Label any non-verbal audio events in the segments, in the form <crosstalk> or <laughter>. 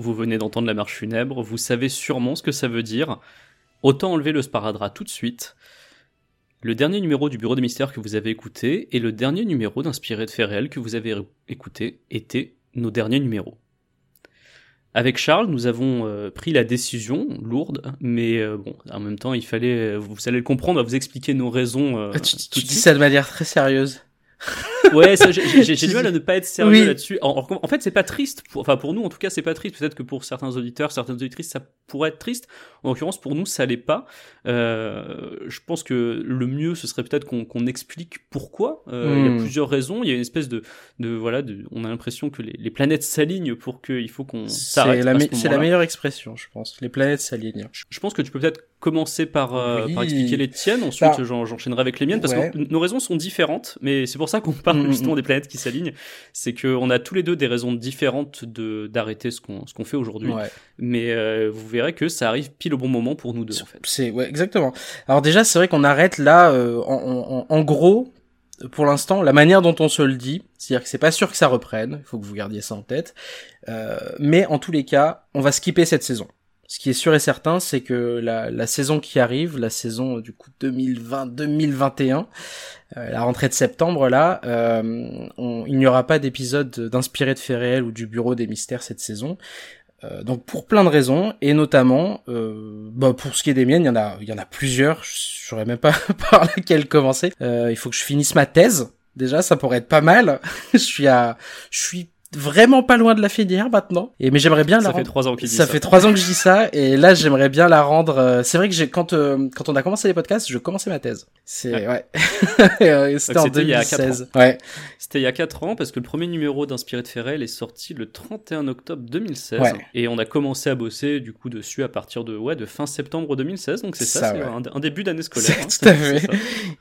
vous venez d'entendre la marche funèbre, vous savez sûrement ce que ça veut dire. Autant enlever le sparadrap tout de suite. Le dernier numéro du Bureau des Mystères que vous avez écouté et le dernier numéro d'Inspiré de faits réels que vous avez écouté étaient nos derniers numéros. Avec Charles, nous avons euh, pris la décision lourde, mais euh, bon, en même temps, il fallait, vous allez le comprendre, on va vous expliquer nos raisons. Euh, tu, tu dis ça de manière très sérieuse <laughs> ouais, j'ai <laughs> du mal à ne pas être sérieux là-dessus. En, en, fait, c'est pas triste. Pour, enfin, pour nous, en tout cas, c'est pas triste. Peut-être que pour certains auditeurs, certaines auditrices, ça pourrait être triste. En l'occurrence, pour nous, ça l'est pas. Euh, je pense que le mieux, ce serait peut-être qu'on explique pourquoi. Euh, Il y a hmm. plusieurs raisons. Il y a une espèce de, de voilà, de, on a l'impression que les, les planètes s'alignent pour qu'il faut qu'on s'arrête. C'est la, la, meilleure expression, je pense. Les planètes s'alignent. Je, pense que tu peux peut-être commencer par, euh, par expliquer les tiennes. Ensuite, bah, j'enchaînerai avec les miennes parce que nos raisons sont différentes. Mais c'est pour ça qu'on parle mm, justement mm. des planètes qui s'alignent. C'est qu'on a tous les deux des raisons différentes de d'arrêter ce qu'on ce qu'on fait aujourd'hui. Mais euh, vous verrez que ça arrive pile au bon moment pour nous deux. En fait. C'est ouais exactement. Alors déjà c'est vrai qu'on arrête là euh, en, en, en gros pour l'instant, la manière dont on se le dit, c'est-à-dire que c'est pas sûr que ça reprenne, il faut que vous gardiez ça en tête, euh, mais en tous les cas, on va skipper cette saison. Ce qui est sûr et certain, c'est que la, saison qui arrive, la saison du coup 2020-2021, euh, la rentrée de septembre là, euh, il n'y aura pas d'épisode d'inspiré de faits ou du Bureau des mystères cette saison. Euh, donc pour plein de raisons et notamment, euh, bah pour ce qui est des miennes, il y en a, il y en a plusieurs. Je saurais même pas <laughs> par laquelle commencer. il faut que je finisse ma thèse. Déjà, ça pourrait être pas mal. <laughs> je suis à, je suis vraiment pas loin de la finir maintenant. Et mais j'aimerais bien la rendre. Ça fait trois ans qu'il dit ça. Ça fait trois ans que je dis ça et là j'aimerais bien la rendre. Euh, c'est vrai que j'ai quand euh, quand on a commencé les podcasts, je commençais ma thèse. C'est ouais. <laughs> Euh, c'était en 2016. Ouais. C'était il y a quatre ans parce que le premier numéro d'Inspiré de Ferrel est sorti le 31 octobre 2016 et on a commencé à bosser du coup dessus à partir de ouais de fin septembre 2016. Donc c'est ça, c'est un, début d'année scolaire. Hein, <laughs> Tout à fait.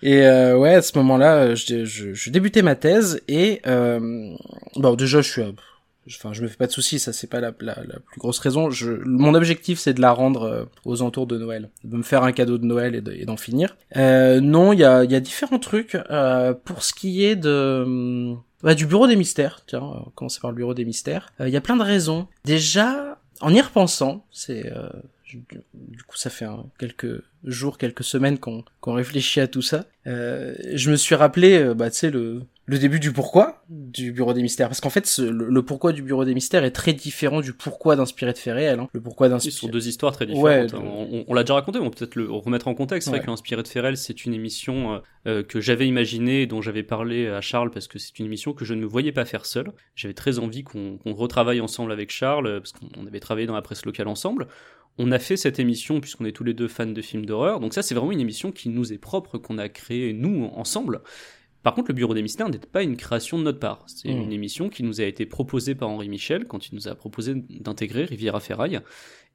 Et ouais à ce moment-là, je, je, je, débutais ma thèse et bon déjà je suis enfin je me fais pas de soucis ça c'est pas la, plus grosse raison. Mon objectif c'est de la rendre euh, aux entours de Noël de me faire un cadeau de Noël et d'en finir. Euh, non il y a différents trucs euh, pour ce qui est de bah, du bureau des mystères. Tiens on va commencer par le bureau des mystères. Il y a plein de raisons. Déjà en y repensant c'est du coup ça fait quelques jours quelques semaines qu'on réfléchit à tout ça je me suis rappelé bah tu sais le le début du pourquoi du Bureau des Mystères. Parce qu'en fait, le, pourquoi du Bureau des Mystères est très différent du pourquoi d'Inspiré de faits réels. Hein. Le pourquoi d'Inspiré... Ce sont deux histoires très différentes. Hein. On, l'a déjà raconté, on peut peut-être le remettre en contexte. C'est vrai qu'Inspiré de faits réels, c'est une émission euh, euh, que j'avais imaginée, dont j'avais parlé à Charles, parce que c'est une émission que je ne me voyais pas faire seul. J'avais très envie qu'on retravaille ensemble avec Charles, euh, parce qu'on avait travaillé dans la presse locale ensemble on a fait cette émission puisqu'on est tous les deux fans de films d'horreur. Donc ça, c'est vraiment une émission qui nous est propre, qu'on a créée nous ensemble. Par contre, le Bureau des Mystères n'est pas une création de notre part. C'est mmh. une émission qui nous a été proposée par Henri Michel quand il nous a proposé d'intégrer Riviera Ferraille.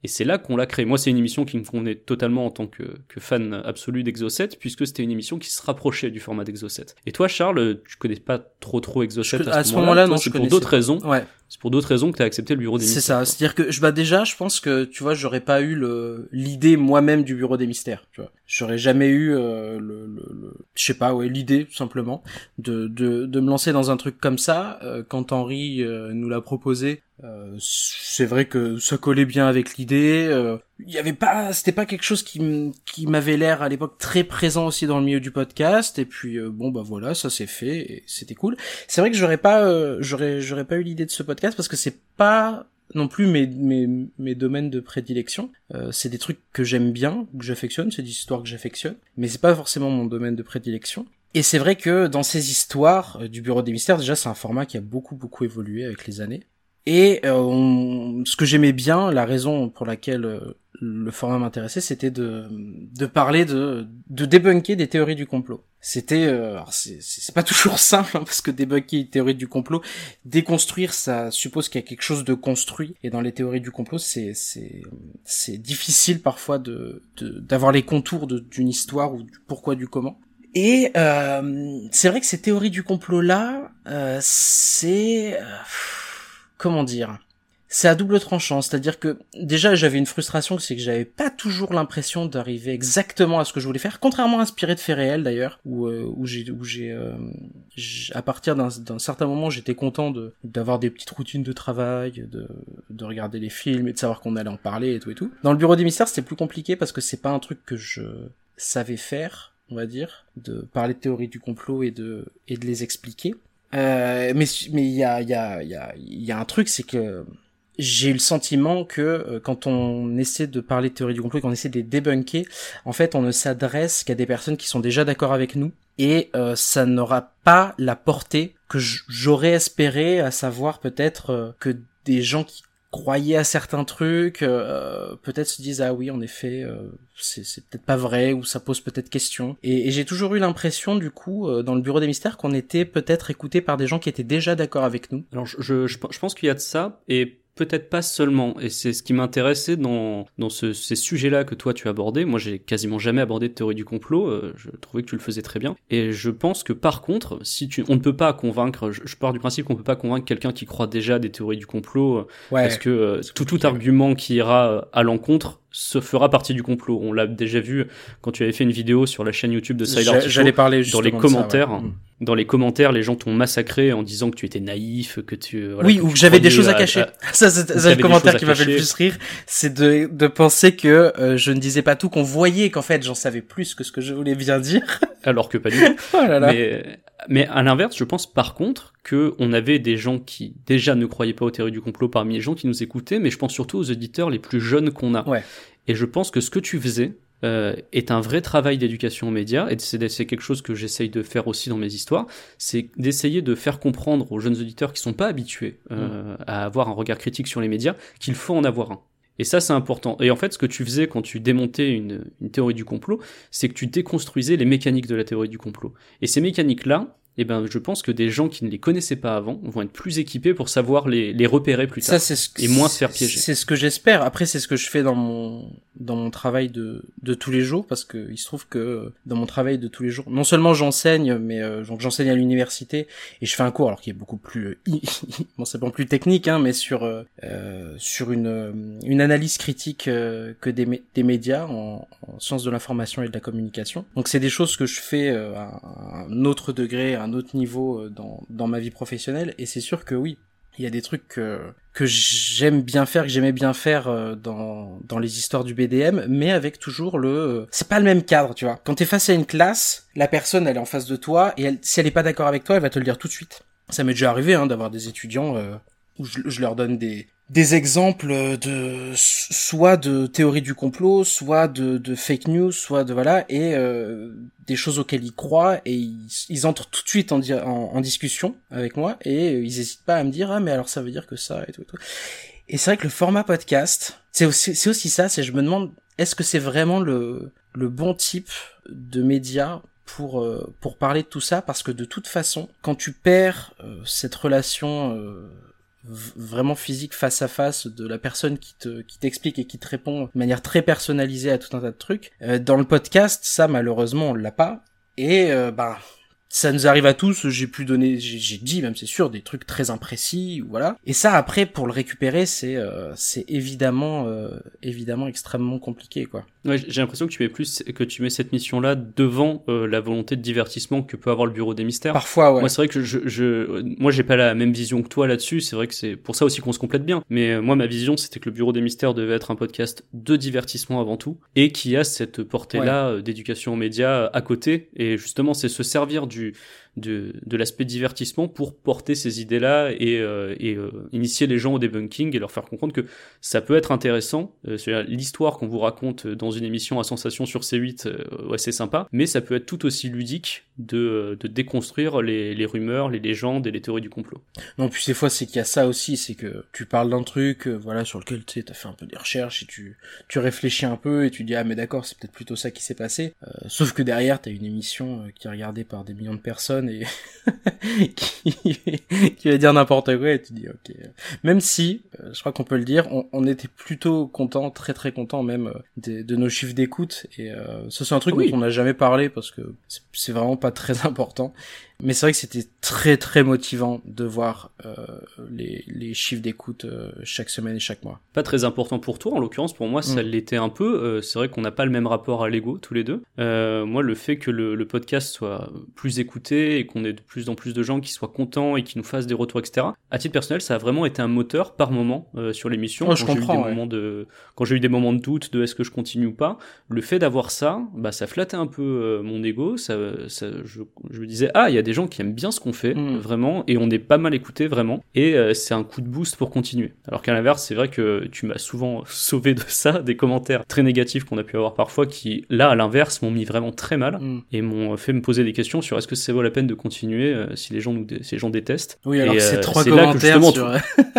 Et c'est là qu'on l'a créé. Moi, c'est une émission qui me convenait totalement en tant que, fan absolu d'Exocet, puisque c'était une émission qui se rapprochait du format d'Exocet. Et toi, Charles, tu connais pas trop trop Exocet à, ce moment-là, non, c'est pour d'autres raisons. Ouais. C'est pour d'autres raisons que tu as accepté le bureau des mystères. C'est ça, c'est-à-dire que je bah déjà, je pense que tu vois, j'aurais pas eu le l'idée moi-même du bureau des mystères, tu vois. J'aurais jamais eu euh, le, le, je sais pas, ouais, l'idée tout simplement de, de de me lancer dans un truc comme ça euh, quand Henri euh, nous l'a proposé. C'est vrai que ça collait bien avec l'idée. Il y avait pas, c'était pas quelque chose qui qui m'avait l'air à l'époque très présent aussi dans le milieu du podcast. Et puis bon bah voilà, ça s'est fait et c'était cool. C'est vrai que j'aurais pas, j'aurais j'aurais pas eu l'idée de ce podcast parce que c'est pas non plus mes, mes, mes domaines de prédilection. Euh, c'est des trucs que j'aime bien, que j'affectionne, c'est des histoires que j'affectionne, mais c'est pas forcément mon domaine de prédilection. Et c'est vrai que dans ces histoires euh, du Bureau des Mystères, déjà c'est un format qui a beaucoup beaucoup évolué avec les années. Et euh, ce que j'aimais bien, la raison pour laquelle le format m'intéressait, c'était de, de parler de, de débunker des théories du complot. C'était, euh, c'est pas <laughs> toujours simple hein, parce que débunker une théorie du complot, déconstruire, ça suppose qu'il y a quelque chose de construit. Et dans les théories du complot, c'est c'est c'est difficile parfois de d'avoir les contours d'une histoire ou du pourquoi du comment. Et euh, c'est vrai que ces théories du complot là, euh, c'est comment dire c'est à double tranchant, c'est-à-dire que déjà j'avais une frustration, c'est que j'avais pas toujours l'impression d'arriver exactement à ce que je voulais faire, contrairement à inspiré de faits réels d'ailleurs, où euh, j'ai où j'ai euh, à partir d'un certain moment j'étais content de d'avoir des petites routines de travail, de de regarder les films et de savoir qu'on allait en parler et tout et tout. Dans le bureau des mystères c'était plus compliqué parce que c'est pas un truc que je savais faire, on va dire, de parler de théorie du complot et de et de les expliquer. Euh, mais mais il y a y a y a y a un truc c'est que j'ai eu le sentiment que euh, quand on essaie de parler théorie du complot et qu'on essaie de débunker, en fait, on ne s'adresse qu'à des personnes qui sont déjà d'accord avec nous et euh, ça n'aura pas la portée que j'aurais espéré, à savoir peut-être euh, que des gens qui croyaient à certains trucs peut-être se disent ah oui en effet c'est peut-être pas vrai ou ça pose peut-être question. Et, j'ai toujours eu l'impression du coup dans le bureau des mystères qu'on était peut-être écouté par des gens qui étaient déjà d'accord avec nous. Alors je, je, je pense qu'il y a de ça et peut-être pas seulement, et c'est ce qui m'intéressait dans, dans ce, ces sujets-là que toi tu as abordé. Moi, j'ai quasiment jamais abordé de théorie du complot, euh, je trouvais que tu le faisais très bien. Et je pense que par contre, si tu, on ne peut pas convaincre, je, pars du principe qu'on peut pas convaincre quelqu'un qui croit déjà des théories du complot, euh, parce que euh, tout, tout argument qui ira à l'encontre se fera partie du complot. On l'a déjà vu quand tu avais fait une vidéo sur la chaîne YouTube de Side J'allais parler dans les commentaires. Mm. Dans les commentaires, les gens t'ont massacré en disant que tu étais naïf, que tu voilà, oui ou que j'avais des choses à, cacher. <laughs> ça c'est le commentaire qui m'a fait le plus rire, c'est de de penser que euh, je ne disais pas tout, qu'on voyait qu'en fait j'en savais plus que ce que je voulais bien dire. <laughs> Alors que pas du <laughs> tout. oh là là. Mais mais à l'inverse, je pense par contre que on avait des gens qui déjà ne croyaient pas aux théories du complot parmi les gens qui nous écoutaient, mais je pense surtout aux auditeurs les plus jeunes qu'on a. Ouais. Et je pense que ce que tu faisais euh, est un vrai travail d'éducation aux médias, et c'est quelque chose que j'essaye de faire aussi dans mes histoires, c'est d'essayer de faire comprendre aux jeunes auditeurs qui sont pas habitués euh, mm. à avoir un regard critique sur les médias qu'il faut en avoir un. Et ça, c'est important. Et en fait, ce que tu faisais quand tu démontais une, une théorie du complot, c'est que tu déconstruisais les mécaniques de la théorie du complot. Et ces mécaniques-là, eh ben, je pense que des gens qui ne les connaissaient pas avant vont être plus équipés pour savoir les, les repérer plus tard. Ça, et moins se faire piéger. C'est ce que j'espère. Après, c'est ce que je fais dans mon, dans mon travail de, de tous les jours, parce que il se trouve que dans mon travail de tous les jours, non seulement j'enseigne, mais euh, j'enseigne à l'université et je fais un cours, alors qui est beaucoup plus, <laughs> bon, c'est pas plus technique, hein, mais sur, euh, euh sur une, une analyse critique euh, que des, des médias en, en sciences de l'information et de la communication. Donc c'est des choses que je fais à un autre degré, un autre niveau euh, dans, dans ma vie professionnelle et c'est sûr que oui, il y a des trucs que, que j'aime bien faire, que j'aimais bien faire euh, dans, dans les histoires du BDM, mais avec toujours le... Euh, c'est pas le même cadre, tu vois. Quand t'es face à une classe, la personne, elle est en face de toi, et elle, si elle est pas d'accord avec toi, elle va te le dire tout de suite. Ça m'est déjà arrivé hein, d'avoir des étudiants où je, je, leur donne des, des exemples de soit de théorie du complot, soit de, de fake news, soit de voilà et euh, des choses auxquelles ils croient et ils, entrent tout de suite en, en, discussion avec moi et ils hésitent pas à me dire ah mais alors ça veut dire que ça et tout et tout. Et c'est vrai que le format podcast, c'est aussi c'est aussi ça, c'est je me demande est-ce que c'est vraiment le le bon type de média pour euh, pour parler de tout ça? Parce que de toute façon quand tu perds euh, cette relation vraiment physique face à face de la personne qui te qui t'explique et qui te répond de manière très personnalisée à tout un tas de trucs. Euh, dans le podcast, ça malheureusement on l'a pas. Et euh, bah ça nous arrive à tous, j'ai pu donner, j'ai dit même c'est sûr des trucs très imprécis, voilà. Et ça après pour le récupérer c'est euh, c'est évidemment euh, évidemment extrêmement compliqué quoi. Ouais, j'ai l'impression que tu mets plus que tu mets cette mission là devant euh, la volonté de divertissement que peut avoir le bureau des mystères. Parfois ouais. Moi c'est vrai que je, je moi j'ai pas la même vision que toi là-dessus, c'est vrai que c'est pour ça aussi qu'on se complète bien. Mais moi ma vision c'était que le bureau des mystères devait être un podcast de divertissement avant tout et qui a cette portée là d'éducation aux médias à côté et justement c'est se servir du tu de, de l'aspect divertissement pour porter ces idées-là et, euh, et euh, initier les gens au debunking et leur faire comprendre que ça peut être intéressant. Euh, l'histoire qu'on vous raconte dans une émission à sensation sur C8, ouais, c'est sympa, mais ça peut être tout aussi ludique de, de déconstruire les, les, rumeurs, les légendes et les théories du complot. Non, puis des fois, c'est qu'il y a ça aussi, c'est que tu parles d'un truc, voilà, sur lequel tu t'as fait un peu des recherches et tu, tu réfléchis un peu et tu dis, ah, mais d'accord, c'est peut-être plutôt ça qui s'est passé. sauf que derrière, t'as une émission qui est regardée par des millions de personnes et <laughs> qui, va dire n'importe quoi et tu dis ok. Même si, euh, je crois qu'on peut le dire, on, était plutôt content, très très content même euh, de, nos chiffres d'écoute et euh, ça c'est un truc dont on n'a jamais parlé parce que c'est vraiment pas très <laughs> important. Mais c'est vrai que c'était très très motivant de voir euh, les, les chiffres d'écoute euh, chaque semaine et chaque mois. Pas très important pour toi, en l'occurrence pour moi ça mm. l'était un peu. Euh, c'est vrai qu'on n'a pas le même rapport à l'ego tous les deux. moi le fait que le, le podcast soit plus écouté et qu'on ait de plus en plus de gens qui soient contents et qui nous fassent des retours, etc. À titre personnel, ça a vraiment été un moteur par moment sur l'émission. Oh, quand j'ai eu des moments de, quand j'ai eu des moments de doute de est-ce que je continue ou pas, le fait d'avoir ça, bah ça flattait un peu mon ego. Ça, ça je, je, me disais ah il y a des gens qui aiment bien ce qu'on fait mm. vraiment et on est pas mal écouté vraiment et euh, c'est un coup de boost pour continuer. Alors qu'à l'inverse, c'est vrai que tu m'as souvent <laughs> sauvé de ça, des commentaires très négatifs qu'on a pu avoir parfois qui là à l'inverse m'ont mis vraiment très mal mm. et m'ont fait me poser des questions sur est-ce que ça vaut la peine de continuer euh, si les gens nous si les gens détestent. Oui, alors c'est euh, trois commentaires sur,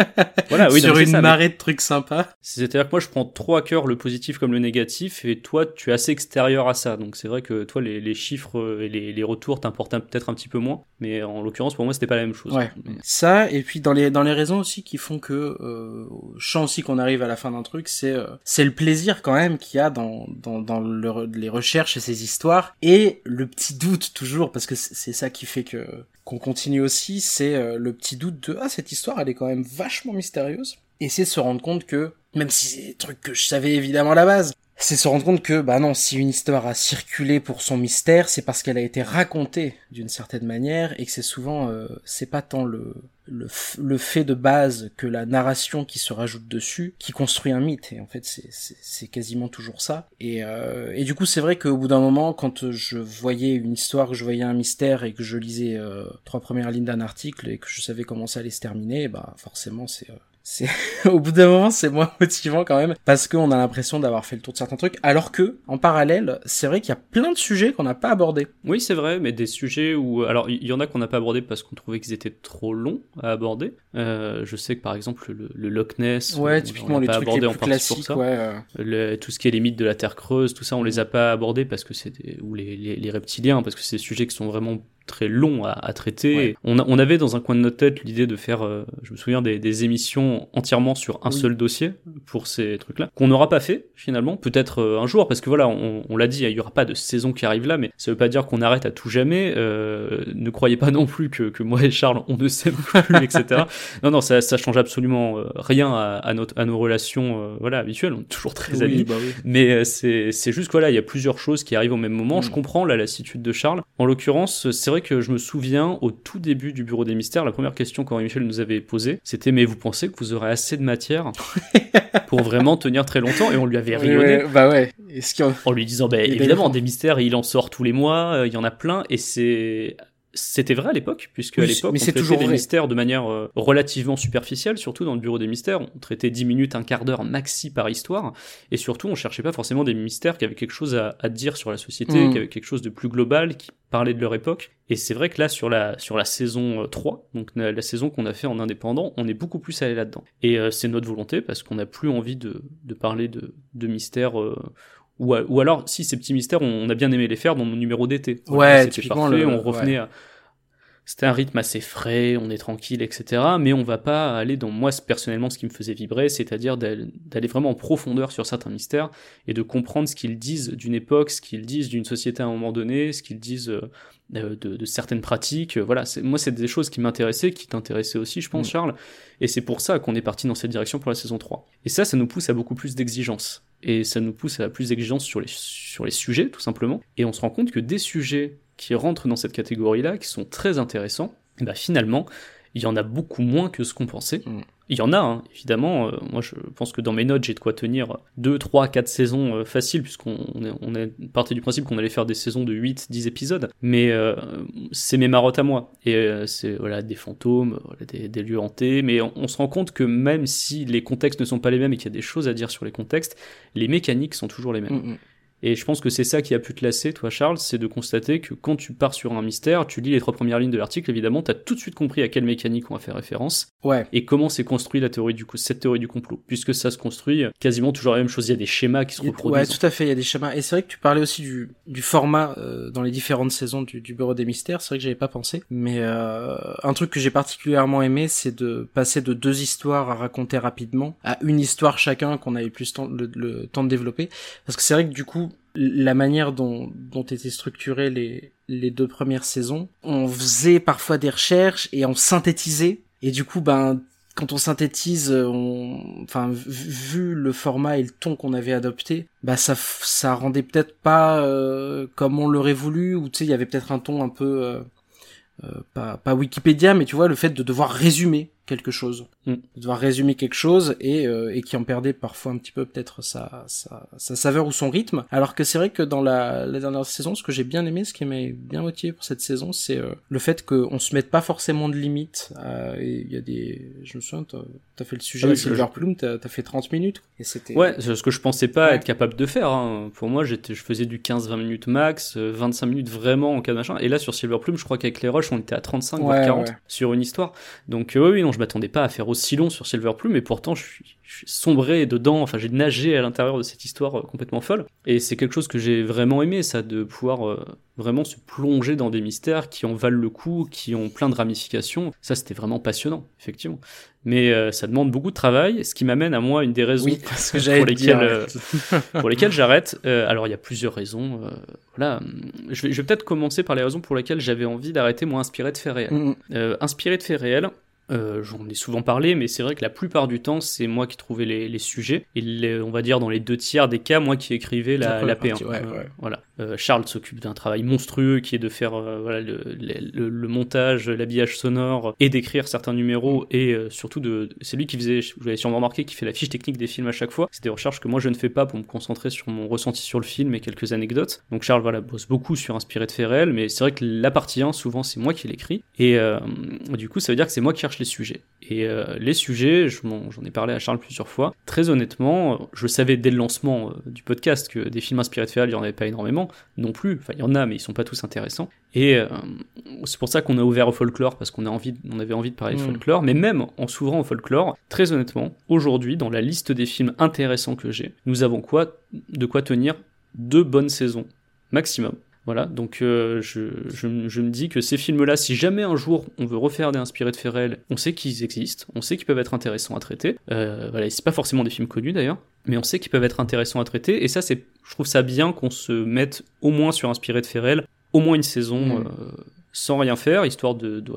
<laughs> voilà, oui, sur une marée de trucs sympas. C'est-à-dire que moi je prends trois cœurs le positif comme le négatif et toi tu es assez extérieur à ça. Donc c'est vrai que toi les, les chiffres et les, les retours t'importent peut-être un petit peu moins, mais en l'occurrence pour moi c'était pas la même chose. Ouais. Ça et puis dans les dans les raisons aussi qui font que euh, je sens aussi qu'on arrive à la fin d'un truc, c'est euh, c'est le plaisir quand même qu'il y a dans dans dans les recherches et ces histoires et le petit doute toujours parce que c'est ça qui fait que qu'on continue aussi, c'est euh, le petit doute de ah cette histoire elle est quand même vachement mystérieuse et c'est se rendre compte que même si c'est des trucs que je savais évidemment à la base, c'est se rendre compte que, bah non, si une histoire a circulé pour son mystère, c'est parce qu'elle a été racontée d'une certaine manière et que c'est souvent, euh, c'est pas tant le, le, le, fait de base que la narration qui se rajoute dessus qui construit un mythe. Et en fait, c'est quasiment toujours ça. Et, euh, et du coup, c'est vrai qu'au bout d'un moment, quand je voyais une histoire, que je voyais un mystère et que je lisais euh, trois premières lignes d'un article et que je savais comment ça allait se terminer, bah forcément, c'est c'est <laughs> au bout d'un moment c'est moins motivant quand même parce qu'on a l'impression d'avoir fait le tour de certains trucs alors que en parallèle c'est vrai qu'il y a plein de sujets qu'on n'a pas abordés oui c'est vrai mais des sujets où alors il y en a qu'on n'a pas abordés parce qu'on trouvait qu'ils étaient trop longs à aborder euh, je sais que par exemple le, le Loch Ness ouais typiquement les trucs les plus classiques ça. Ouais, euh. le, tout ce qui est les mythes de la terre creuse tout ça on les a pas abordés parce que c'est ou les, les, les reptiliens parce que c'est des sujets qui sont vraiment très long à, à traiter. On, on, avait dans un coin de notre tête l'idée de faire, euh, je me souviens, des, des, émissions entièrement sur un seul dossier pour ces trucs-là, qu'on n'aura pas fait finalement, peut-être euh, un jour, parce que voilà, on, on l'a dit, il y aura pas de saison qui arrive là, mais ça veut pas dire qu'on arrête à tout jamais. Euh, ne croyez pas non plus que, que, moi et Charles, on ne s'aime <laughs> plus, etc. Non, non, ça, ça change absolument rien à, à, notre, à nos relations voilà, habituelles, on est toujours très amis, bah oui. mais c'est juste, voilà, il y a plusieurs choses qui arrivent au même moment. Je mm. comprends la lassitude de Charles. En l'occurrence, c'est vrai que je me souviens au tout début du Bureau des Mystères, la première question qu'Henri Michel nous avait posée, c'était mais vous pensez que vous aurez assez de matière <laughs> pour vraiment tenir très longtemps? Et on lui avait rayonné. bah ouais. En lui disant, bah, évidemment, des mystères, il en sort tous les mois, euh, il y en a plein, et c'est c'était vrai à l'époque, puisque à l'époque, on traitait toujours des mystères de manière euh, relativement superficielle, surtout dans le bureau des mystères. On traitait 10 minutes, un quart d'heure maxi par histoire, et surtout, on cherchait pas forcément des mystères qui avaient quelque chose à, à dire sur la société, mm. qui avaient quelque chose de plus global, qui parlait de leur époque. Et c'est vrai que là, sur la, sur la saison 3, euh, donc la, saison qu'on a fait en indépendant, on est beaucoup plus allé là-dedans. Et euh, c'est notre volonté, parce qu'on n'a plus envie de, de parler de, de mystères ou, ou alors, si ces petits mystères, on, a bien aimé les faire dans nos numéros d'été. Ouais, c'était parfait, on revenait à c'était un rythme assez frais, on est tranquille, etc. Mais on va pas aller dans moi personnellement ce qui me faisait vibrer, c'est-à-dire d'aller vraiment en profondeur sur certains mystères et de comprendre ce qu'ils disent d'une époque, ce qu'ils disent d'une société à un moment donné, ce qu'ils disent euh, de, de, certaines pratiques. Voilà, moi c'est des choses qui m'intéressaient, qui t'intéressaient aussi, je pense, mm. Charles. Et c'est pour ça qu'on est parti dans cette direction pour la saison 3. Et ça, ça nous pousse à beaucoup plus d'exigences. Et ça nous pousse à plus d'exigences sur les, sur les sujets, tout simplement. Et on se rend compte que des sujets qui rentrent dans cette catégorie-là, qui sont très intéressants, et bah finalement, il y en a beaucoup moins que ce qu'on pensait. Mm. Il y en a, hein, évidemment. Euh, moi, je pense que dans mes notes, j'ai de quoi tenir 2, 3, 4 saisons euh, faciles, puisqu'on est, on est parti du principe qu'on allait faire des saisons de 8, 10 épisodes. Mais euh, c'est mes marottes à moi. Et c'est voilà, des fantômes, voilà, des, des, lieux hantés. Mais on, on, se rend compte que même si les contextes ne sont pas les mêmes et qu'il y a des choses à dire sur les contextes, les mécaniques sont toujours les mêmes. Mm, mm. Et je pense que c'est ça qui a pu te lasser, toi Charles, c'est de constater que quand tu pars sur un mystère, tu lis les trois premières lignes de l'article, évidemment, t'as tout de suite compris à quelle mécanique on va faire référence. Ouais. Et comment s'est construit la théorie du coup, cette théorie du complot, puisque ça se construit quasiment toujours la même chose. Il y a des schémas qui se reproduisent. Ouais, tout à fait. Il y a des schémas. Et c'est vrai que tu parlais aussi du, du format euh, dans les différentes saisons du, du Bureau des Mystères. C'est vrai que j'avais pas pensé, mais euh, un truc que j'ai particulièrement aimé, c'est de passer de deux histoires à raconter rapidement à une histoire chacun qu'on avait plus le, le temps de développer, parce que c'est vrai que du coup la manière dont, dont étaient structurées les, les deux premières saisons, on faisait parfois des recherches et on synthétisait. Et du coup, ben, quand on synthétise, on, enfin, vu le format et le ton qu'on avait adopté, bah ça, ça rendait peut-être pas euh, comme on l'aurait voulu, ou tu sais, il y avait peut-être un ton un peu euh, euh, pas, pas Wikipédia, mais tu vois, le fait de devoir résumer quelque chose, mm. de devoir résumer quelque chose et, euh, et qui en perdait parfois un petit peu peut-être sa, sa, sa, saveur ou son rythme. Alors que c'est vrai que dans la, la dernière saison, ce que j'ai bien aimé, ce qui m'a bien motivé pour cette saison, c'est euh, le fait qu'on se mette pas forcément de limites. Il y a des, je me souviens, t'as as fait le sujet ah oui, Silver Plume, t'as as fait 30 minutes et c'était. Ouais, c'est ce que je pensais pas être capable de faire. Hein. Pour moi, j'étais, je faisais du 15-20 minutes max, 25 minutes vraiment en cas de machin. Et là sur Silver Plume, je crois qu'avec les rushs, on était à 35 voire 40 sur une histoire. Donc oui, non, je m'attendais pas à faire aussi long sur Silver Plume, mais pourtant je suis, je suis sombré dedans, enfin j'ai nagé à l'intérieur de cette histoire euh, complètement folle. Et c'est quelque chose que j'ai vraiment aimé, ça, de pouvoir euh, vraiment se plonger dans des mystères qui en valent le coup, qui ont plein de ramifications. Ça, c'était vraiment passionnant, effectivement. Mais euh, ça demande beaucoup de travail, ce qui m'amène à moi une des raisons pour, lesquelles, pour lesquelles j'arrête. alors, il y a plusieurs raisons. voilà, je vais, je vais peut-être commencer par les raisons pour lesquelles j'avais envie d'arrêter moi inspiré de faits réels. Mm. inspiré de faits réels, euh, J'en ai souvent parlé, mais c'est vrai que la plupart du temps, c'est moi qui trouvais les, les sujets. Et on va dire dans les deux tiers des cas, moi qui écrivais la, la P1. Ouais, ouais. Voilà. Euh, Charles s'occupe d'un travail monstrueux qui est de faire euh, voilà, le, le, le, montage, l'habillage sonore et d'écrire certains numéros. Mm. Et surtout, de, c'est lui qui faisait, vous l'avez sûrement remarqué, qui fait la fiche technique des films à chaque fois. C'est des recherches que moi je ne fais pas pour me concentrer sur mon ressenti sur le film et quelques anecdotes. Donc Charles voilà, bosse beaucoup sur inspiré de réels, mais c'est vrai que la partie 1, souvent, c'est moi qui l'écris. Et du coup, ça veut dire que c'est moi qui cherche les sujets. Et euh, les sujets, j'en ai parlé à Charles plusieurs fois. Très honnêtement, je savais dès le lancement euh, du podcast que des films inspirés de faits il n'y en avait pas énormément, non plus. Enfin, il y en a, mais ils sont pas tous intéressants. Et euh, c'est pour ça qu'on a ouvert au folklore, parce qu'on a envie, on avait envie de parler de mm. folklore. Mais même en s'ouvrant au folklore, très honnêtement, aujourd'hui, dans la liste des films intéressants que j'ai, nous avons quoi, de quoi tenir deux bonnes saisons maximum. Voilà, donc euh, je, je, je, me dis que ces films-là, si jamais un jour on veut refaire des inspirés de faits on sait qu'ils existent, on sait qu'ils peuvent être intéressants à traiter. Euh, voilà, c'est pas forcément des films connus d'ailleurs, mais on sait qu'ils peuvent être intéressants à traiter. Et ça, c'est, je trouve ça bien qu'on se mette au moins sur inspiré de faits au moins une saison. Mmh. Euh, sans rien faire, histoire de, de,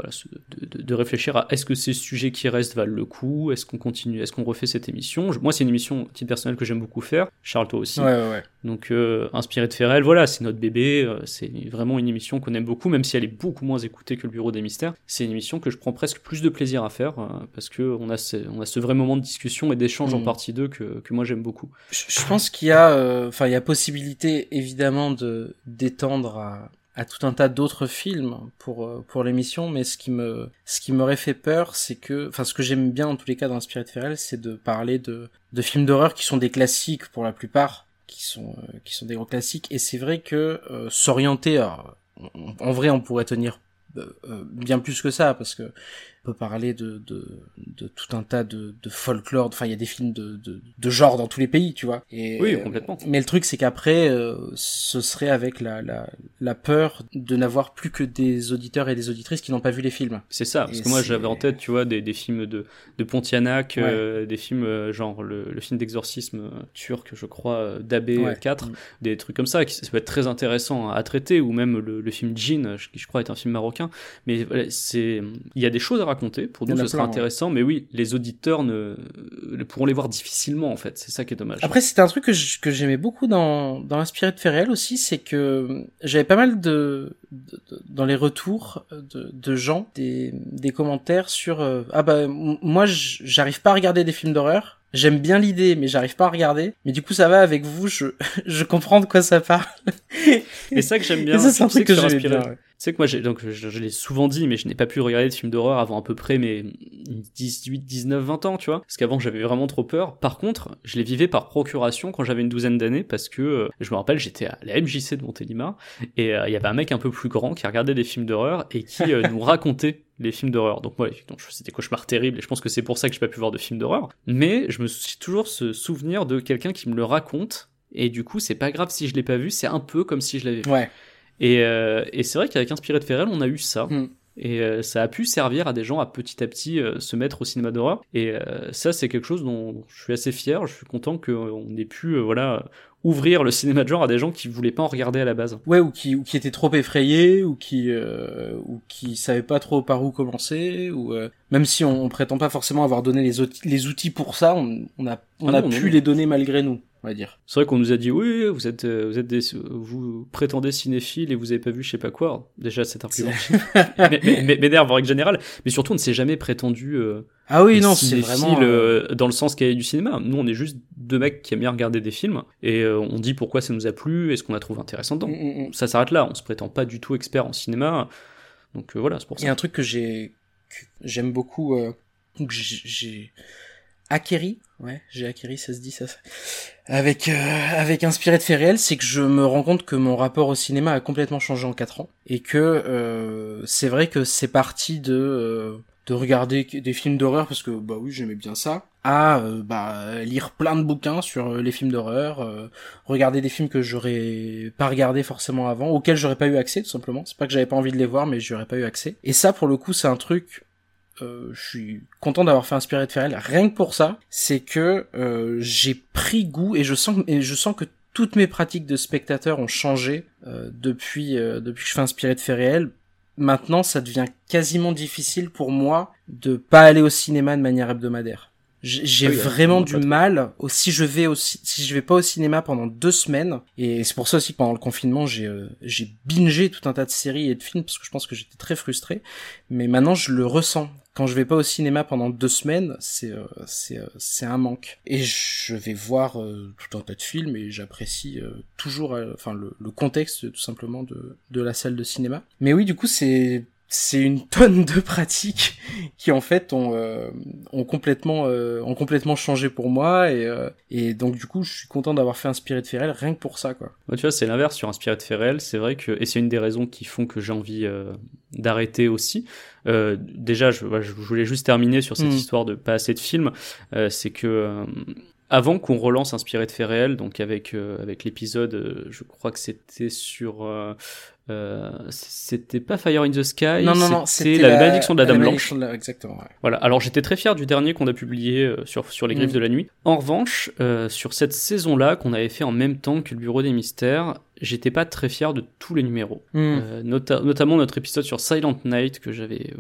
de, de réfléchir à est-ce que ces sujets qui restent valent le coup, est-ce qu'on continue, est-ce qu'on refait cette émission. Moi, c'est une émission type personnelle que j'aime beaucoup faire. Charles, toi aussi. Ouais, ouais, Donc, euh, inspiré de Ferrel, voilà, c'est notre bébé. Euh, c'est vraiment une émission qu'on aime beaucoup, même si elle est beaucoup moins écoutée que le Bureau des Mystères. C'est une émission que je prends presque plus de plaisir à faire euh, parce que on a, ce, on a ce vrai moment de discussion et d'échange en mm. partie 2 que, que moi j'aime beaucoup. Je, je pense qu'il y a, enfin, il y a possibilité évidemment de d'étendre à à tout un tas d'autres films pour euh, pour l'émission mais ce qui me ce qui m'aurait fait peur c'est que enfin ce que j'aime bien en tous les cas dans Spirit Ferrell c'est de parler de de films d'horreur qui sont des classiques pour la plupart qui sont euh, qui sont des gros classiques. Et c'est vrai que euh, s'orienter en vrai on pourrait tenir bien plus que ça parce que peut parler de, de, de, tout un tas de, de folklore. Enfin, il y a des films de, de, de, genre dans tous les pays, tu vois. Et, oui, complètement. Mais le truc, c'est qu'après, euh, ce serait avec la, la, la peur de n'avoir plus que des auditeurs et des auditrices qui n'ont pas vu les films. C'est ça, parce que moi, j'avais en tête, tu vois, des, des films de, de Pontianak, euh, des films euh, genre le, le film d'exorcisme turc, je crois, d'Abbé 4, des trucs comme ça, qui ça peut être très intéressant à traiter, ou même le, le film Jin, qui je crois est un film marocain. Mais c'est, il y a des choses à raconter. Pour nous, ce sera intéressant, mais oui, les auditeurs ne, pourront les voir difficilement, en fait. C'est ça qui est dommage. Après, c'était un truc que j'aimais beaucoup dans, dans Inspiré de Ferrel aussi, c'est que j'avais pas mal de, dans les retours de, de gens, des, des commentaires sur, euh, ah bah, moi, j'arrive pas à regarder des films d'horreur. J'aime bien l'idée, mais j'arrive pas à regarder. Mais du coup, ça va avec vous, je, <laughs> je comprends de quoi ça parle. Et ça que j'aime bien. c'est un truc que, j'aime bien. C'est que moi, j'ai, donc, je, l'ai souvent dit, mais je n'ai pas pu regarder de films d'horreur avant à peu près mes 18, 19, 20 ans, tu vois. Parce qu'avant, j'avais vraiment trop peur. Par contre, je les vivais par procuration quand j'avais une douzaine d'années parce que, euh, je me rappelle, j'étais à la MJC de Montélimar et euh, il y avait un mec un peu plus grand qui regardait des films d'horreur et qui euh, <laughs> nous racontait les films d'horreur. Donc moi, effectivement, c'était cauchemar terrible et je pense que c'est pour ça que j'ai pas pu voir de films d'horreur. Mais je me suis toujours ce souvenir de quelqu'un qui me le raconte et du coup, c'est pas grave si je l'ai pas vu, c'est un peu comme si je l'avais vu. Ouais. Et, euh, et c'est vrai qu'avec Inspiré de Ferrel, on a eu ça. Hmm. Et euh, ça a pu servir à des gens à petit à petit euh, se mettre au cinéma d'horreur. Et euh, ça, c'est quelque chose dont je suis assez fier. Je suis content qu'on ait pu, voilà, ouvrir le cinéma de genre à des gens qui voulaient pas en regarder à la base. Ouais, ou qui, ou qui étaient trop effrayés, ou qui, ou qui savaient pas trop par où commencer, ou même si on, on, prétend pas forcément avoir donné les, les outils pour ça, on, on a, on ah a pu les donner malgré nous on va dire. C'est vrai qu'on nous a dit oui, vous êtes, vous êtes des, vous prétendez cinéphile et vous avez pas vu je sais pas quoi. Déjà cet argument m'énerve en règle générale, mais surtout on ne s'est jamais prétendu. Euh, ah oui non c'est vraiment euh, dans le sens qu'il y a du cinéma. Nous on est juste deux mecs qui aiment bien regarder des films et euh, on dit pourquoi ça nous a plu et ce qu'on a trouvé intéressant dedans. Mm, mm, mm. Ça s'arrête là. On se prétend pas du tout expert en cinéma. Donc voilà c'est pour ça. Il y a un truc que j'ai j'aime beaucoup que j'ai acquéri ouais j'ai acquéri ça se dit ça avec euh, avec inspiré de faits réels c'est que je me rends compte que mon rapport au cinéma a complètement changé en quatre ans et que euh, c'est vrai que c'est parti de euh, de regarder des films d'horreur parce que bah oui j'aimais bien ça à bah lire plein de bouquins sur les films d'horreur regarder des films que j'aurais pas regardé forcément avant auxquels j'aurais pas eu accès tout simplement. C'est pas que j'avais pas envie de les voir mais j'aurais pas eu accès. Et ça pour le coup c'est un truc euh, je suis content d'avoir fait inspirer de Ferrell. Rien que pour ça, c'est que euh, j'ai pris goût et je sens et je sens que toutes mes pratiques de spectateur ont changé euh, depuis depuis que je fais inspirer de Ferrell. Maintenant, ça devient quasiment difficile pour moi de pas aller au cinéma de manière hebdomadaire. J'ai vraiment du mal si je vais aussi si je vais pas au cinéma pendant deux semaines et c'est pour ça aussi que pendant le confinement j'ai j'ai bingé tout un tas de séries et de films parce que je pense que j'étais très frustré mais maintenant je le ressens quand je vais pas au cinéma pendant deux semaines, c'est euh, c'est euh, c'est un manque. Et je vais voir euh, tout un tas de films et j'apprécie toujours, enfin le, le, contexte tout simplement de de la salle de cinéma. Mais oui, du coup c'est c'est une tonne de pratiques qui en fait ont, euh, ont complètement euh, ont complètement changé pour moi et, euh, et donc du coup je suis content d'avoir fait Inspiré de Ferrel rien que pour ça quoi. Ouais, tu vois c'est l'inverse sur Inspiré de Ferrel c'est vrai que et c'est une des raisons qui font que j'ai envie d'arrêter aussi. déjà je, je, voulais juste terminer sur cette hmm. histoire de pas assez de films c'est que avant qu'on relance Inspiré de faits réels, donc avec avec l'épisode, je crois que c'était sur euh, c'était pas Fire in the Sky, non, non, non, c'était la, malédiction de la Dame Blanche. Exactement. Ouais. Voilà. Alors j'étais très fier du dernier qu'on a publié euh, sur sur les griffes mm. de la nuit. En revanche, euh, sur cette saison-là qu'on avait fait en même temps que le Bureau des mystères, j'étais pas très fier de tous les numéros, mm. euh, notamment notre épisode sur Silent Night que j'avais,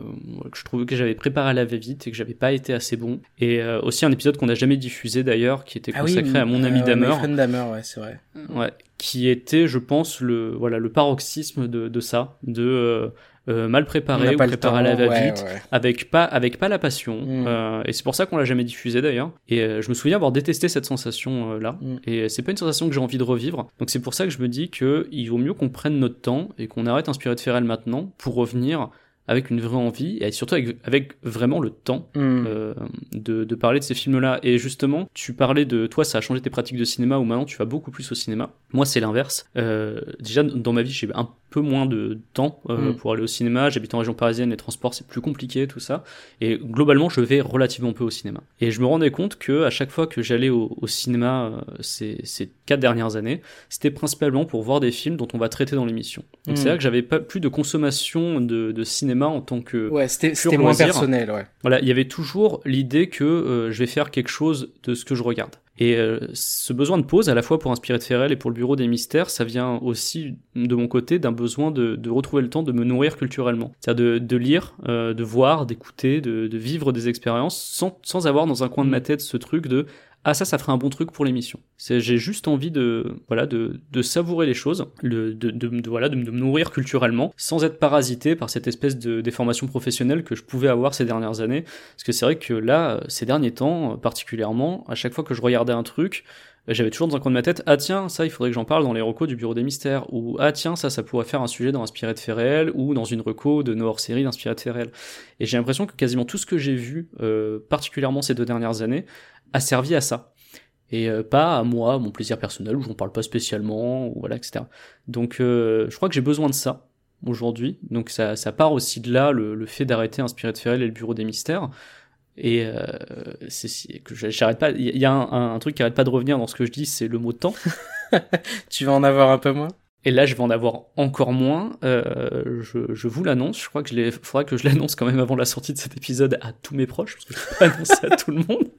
que je trouvais que j'avais préparé à la va-vite et que j'avais pas été assez bon, et aussi un épisode qu'on n'a jamais diffusé d'ailleurs, qui était ah consacré à mon ami Damer. Damer, ouais, c'est vrai. Ouais, qui était, je pense, le voilà le paroxysme de, de ça, de euh, mal préparé ou préparé à la va-vite, avec pas avec pas la passion. Mm. Euh, et c'est pour ça qu'on l'a jamais diffusé d'ailleurs. Et euh, je me souviens avoir détesté cette sensation là. Mm. Et c'est pas une sensation que j'ai envie de revivre. Donc c'est pour ça que je me dis que il vaut mieux qu'on prenne notre temps et qu'on arrête inspiré de Ferrel maintenant pour revenir avec une vraie envie et surtout avec, avec vraiment le temps mm. euh, de, de, parler de ces films-là. Et justement, tu parlais de toi, ça a changé tes pratiques de cinéma ou maintenant tu vas beaucoup plus au cinéma. Moi, c'est l'inverse. Euh, déjà, dans ma vie, j'ai un peu moins de temps euh, mm. pour aller au cinéma. J'habite en région parisienne, les transports c'est plus compliqué, tout ça. Et globalement, je vais relativement peu au cinéma. Et je me rendais compte que à chaque fois que j'allais au, au, cinéma euh, ces, ces quatre dernières années, c'était principalement pour voir des films dont on va traiter dans l'émission. Donc c'est mm. là que j'avais pas plus de consommation de, de cinéma en tant que ouais, c'était moins personnel. Ouais. Voilà, il y avait toujours l'idée que euh, je vais faire quelque chose de ce que je regarde. Et euh, ce besoin de pause, à la fois pour inspirer de Ferrel et pour le Bureau des Mystères, ça vient aussi de mon côté d'un besoin de, de, retrouver le temps de me nourrir culturellement. C'est-à-dire de, de, lire, euh, de voir, d'écouter, de, de, vivre des expériences sans, sans avoir dans un coin de ma tête ce truc de ah ça ça ferait un bon truc pour l'émission. J'ai juste envie de voilà de, savourer les choses, de, voilà de, me nourrir culturellement sans être parasité par cette espèce de déformation professionnelle que je pouvais avoir ces dernières années. Parce que c'est vrai que là ces derniers temps particulièrement, à chaque fois que je regardais un truc, j'avais toujours dans un coin de ma tête, ah tiens, ça, il faudrait que j'en parle dans les recos du Bureau des Mystères, ou ah tiens, ça, ça pourrait faire un sujet dans Inspiré de faits réels, ou dans une reco de nos hors-série d'Inspiré de faits réels. Et j'ai l'impression que quasiment tout ce que j'ai vu, euh, particulièrement ces deux dernières années, a servi à ça. Et euh, pas à moi, mon plaisir personnel, où j'en parle pas spécialement, ou voilà, etc. Donc euh, je crois que j'ai besoin de ça aujourd'hui. Donc ça, ça part aussi de là, le, le fait d'arrêter Inspiré de Ferrel et le Bureau des Mystères. Et euh, c'est que j'arrête pas. Il y a un, un, truc qui arrête pas de revenir dans ce que je dis, c'est le mot temps. <laughs> tu vas en avoir un peu moins? Et là, je vais en avoir encore moins. Euh, je, je, vous l'annonce. Je crois que je faudra que je l'annonce quand même avant la sortie de cet épisode à tous mes proches, parce que je peux pas <laughs> annoncer à tout le monde.